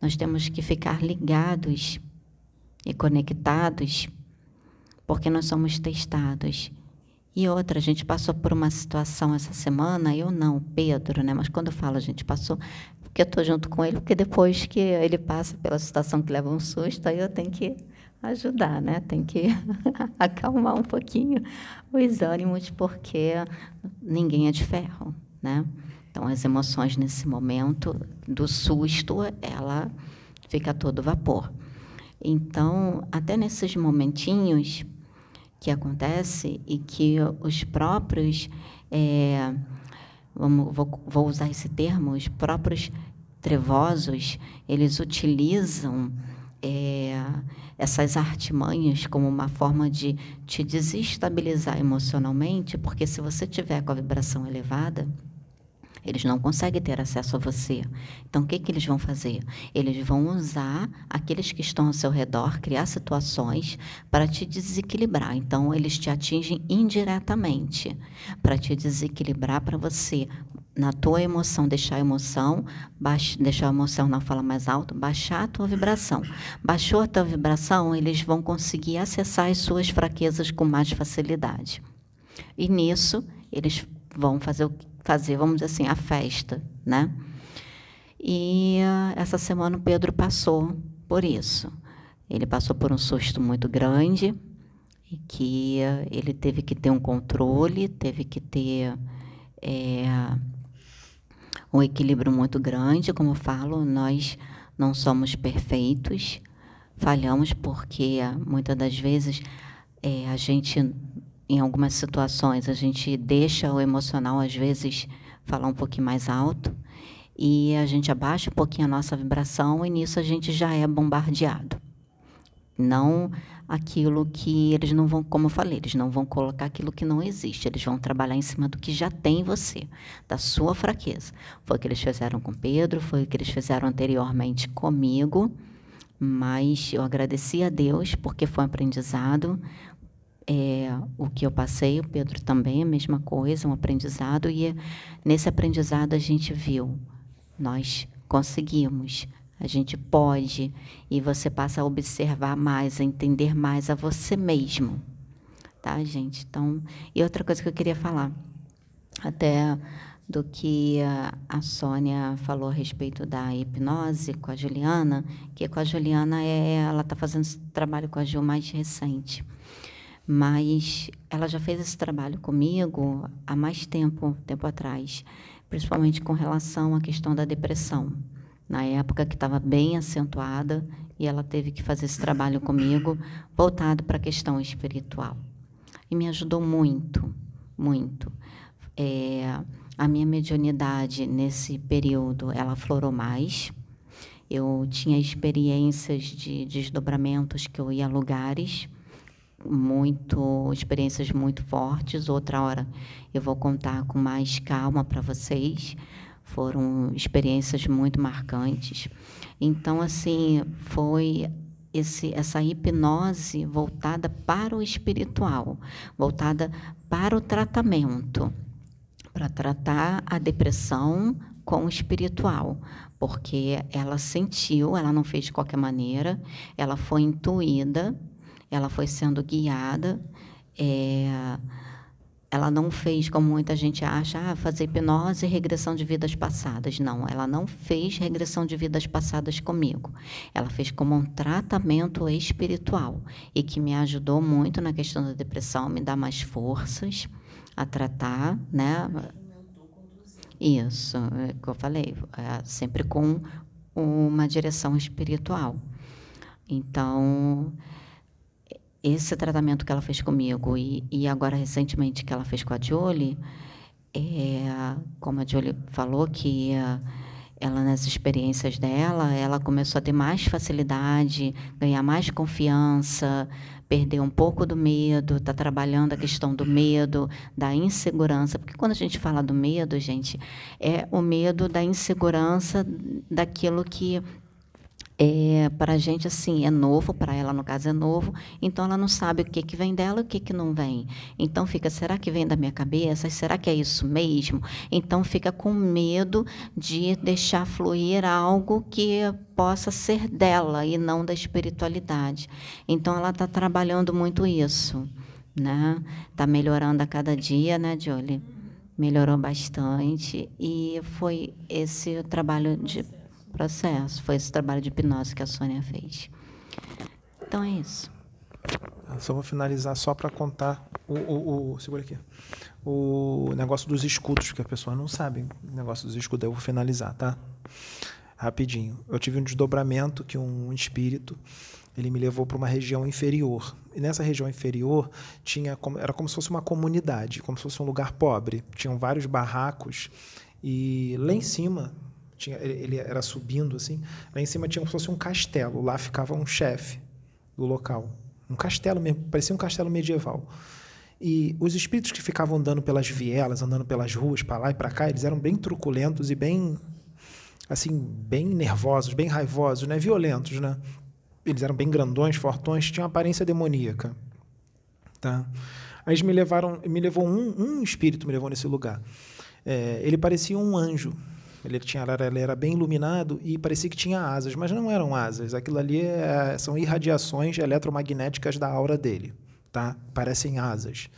Nós temos que ficar ligados e conectados, porque nós somos testados. E outra, a gente passou por uma situação essa semana, eu não, Pedro, né? Mas quando eu falo a gente passou, porque eu estou junto com ele, porque depois que ele passa pela situação que leva um susto, aí eu tenho que ajudar, né? Tem que acalmar um pouquinho os ânimos, porque ninguém é de ferro, né? Então, as emoções nesse momento do susto, ela fica todo vapor. Então, até nesses momentinhos que acontece e que os próprios, é, vamos, vou, vou usar esse termo, os próprios trevosos, eles utilizam é, essas artimanhas como uma forma de te desestabilizar emocionalmente, porque se você tiver com a vibração elevada, eles não conseguem ter acesso a você. Então, o que, que eles vão fazer? Eles vão usar aqueles que estão ao seu redor, criar situações para te desequilibrar. Então, eles te atingem indiretamente para te desequilibrar, para você na tua emoção, deixar a emoção, deixar a emoção na fala mais alto, baixar a tua vibração. Baixou a tua vibração, eles vão conseguir acessar as suas fraquezas com mais facilidade. E nisso, eles vão fazer, fazer vamos dizer assim, a festa, né? E uh, essa semana o Pedro passou por isso. Ele passou por um susto muito grande e que uh, ele teve que ter um controle, teve que ter é, um equilíbrio muito grande, como eu falo, nós não somos perfeitos, falhamos porque muitas das vezes é, a gente, em algumas situações, a gente deixa o emocional às vezes falar um pouquinho mais alto e a gente abaixa um pouquinho a nossa vibração e nisso a gente já é bombardeado. Não aquilo que eles não vão, como eu falei, eles não vão colocar aquilo que não existe, eles vão trabalhar em cima do que já tem em você, da sua fraqueza. Foi o que eles fizeram com Pedro, foi o que eles fizeram anteriormente comigo, mas eu agradeci a Deus porque foi um aprendizado. É, o que eu passei, o Pedro também, a mesma coisa, um aprendizado, e nesse aprendizado a gente viu, nós conseguimos a gente pode, e você passa a observar mais, a entender mais a você mesmo. Tá, gente? Então, e outra coisa que eu queria falar, até do que a, Sônia falou a respeito da hipnose com a Juliana, que com a Juliana é, ela está fazendo esse trabalho com a Gil mais recente. Mas ela já fez esse trabalho comigo há mais tempo, tempo atrás, principalmente com relação à questão da depressão. Na época que estava bem acentuada e ela teve que fazer esse trabalho comigo voltado para a questão espiritual. E me ajudou muito muito. É, a minha mediunidade nesse período ela florou mais. Eu tinha experiências de desdobramentos que eu ia a lugares muito experiências muito fortes outra hora eu vou contar com mais calma para vocês foram experiências muito marcantes. Então, assim, foi esse, essa hipnose voltada para o espiritual, voltada para o tratamento, para tratar a depressão com o espiritual, porque ela sentiu, ela não fez de qualquer maneira, ela foi intuída, ela foi sendo guiada. É, ela não fez como muita gente acha, ah, fazer hipnose e regressão de vidas passadas. Não, ela não fez regressão de vidas passadas comigo. Ela fez como um tratamento espiritual e que me ajudou muito na questão da depressão, me dá mais forças a tratar, né? Isso, é que eu falei, é sempre com uma direção espiritual. Então, esse tratamento que ela fez comigo e, e agora recentemente que ela fez com a Jolie, é, como a Jolie falou que ela nas experiências dela, ela começou a ter mais facilidade, ganhar mais confiança, perder um pouco do medo, está trabalhando a questão do medo, da insegurança, porque quando a gente fala do medo, gente, é o medo da insegurança daquilo que é, para a gente assim é novo, para ela no caso é novo, então ela não sabe o que que vem dela, e o que que não vem. Então fica, será que vem da minha cabeça? Será que é isso mesmo? Então fica com medo de deixar fluir algo que possa ser dela e não da espiritualidade. Então ela está trabalhando muito isso, né? Está melhorando a cada dia, né, Jolie? Melhorou bastante e foi esse trabalho de processo. Foi esse trabalho de hipnose que a Sônia fez. Então é isso. Eu só vou finalizar só para contar o, o, o, segura aqui. O negócio dos escudos, porque as pessoas não sabem o negócio dos escudos. Eu vou finalizar, tá? Rapidinho. Eu tive um desdobramento que um espírito ele me levou para uma região inferior. E nessa região inferior tinha era como se fosse uma comunidade, como se fosse um lugar pobre. Tinham vários barracos e lá em cima tinha, ele era subindo assim. Lá em cima tinha como se fosse um castelo. Lá ficava um chefe do local. Um castelo mesmo, parecia um castelo medieval. E os espíritos que ficavam andando pelas vielas, andando pelas ruas, para lá e para cá, eles eram bem truculentos e bem assim, bem nervosos, bem raivosos, né, violentos, né? Eles eram bem grandões, fortões, tinham aparência demoníaca, tá? Aí me levaram, me levou um, um espírito me levou nesse lugar. É, ele parecia um anjo, ele, tinha, ele era bem iluminado e parecia que tinha asas, mas não eram asas. Aquilo ali é, são irradiações eletromagnéticas da aura dele. Tá? Parecem asas.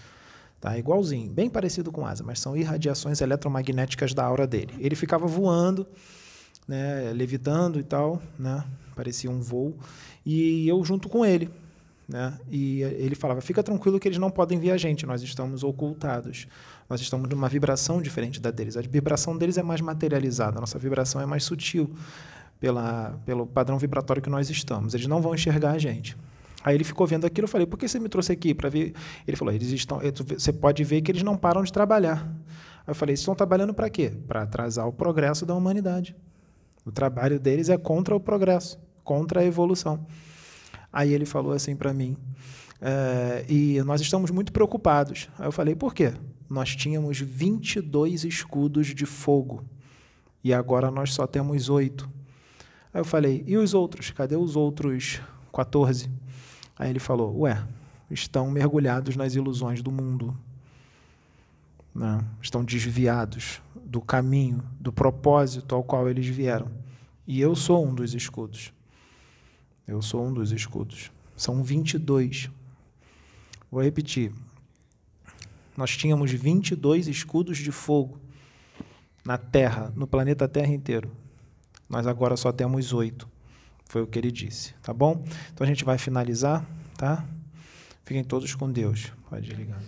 Tá? Igualzinho, bem parecido com asa, mas são irradiações eletromagnéticas da aura dele. Ele ficava voando, né, levitando e tal, né? parecia um voo, e eu junto com ele. Né? E ele falava: fica tranquilo que eles não podem ver a gente, nós estamos ocultados. Nós estamos numa vibração diferente da deles. A vibração deles é mais materializada, a nossa vibração é mais sutil pela, pelo padrão vibratório que nós estamos. Eles não vão enxergar a gente. Aí ele ficou vendo aquilo, eu falei: por que você me trouxe aqui para ver? Ele falou: eles estão. Você pode ver que eles não param de trabalhar. Aí eu falei: eles estão trabalhando para quê? Para atrasar o progresso da humanidade. O trabalho deles é contra o progresso, contra a evolução. Aí ele falou assim para mim, é, e nós estamos muito preocupados. Aí eu falei, por quê? Nós tínhamos 22 escudos de fogo e agora nós só temos oito. Aí eu falei, e os outros? Cadê os outros 14? Aí ele falou, ué, estão mergulhados nas ilusões do mundo. Né? estão desviados do caminho, do propósito ao qual eles vieram. E eu sou um dos escudos. Eu sou um dos escudos. São 22. Vou repetir. Nós tínhamos 22 escudos de fogo na Terra, no planeta Terra inteiro. Nós agora só temos oito. Foi o que ele disse, tá bom? Então a gente vai finalizar, tá? Fiquem todos com Deus. Pode ligar.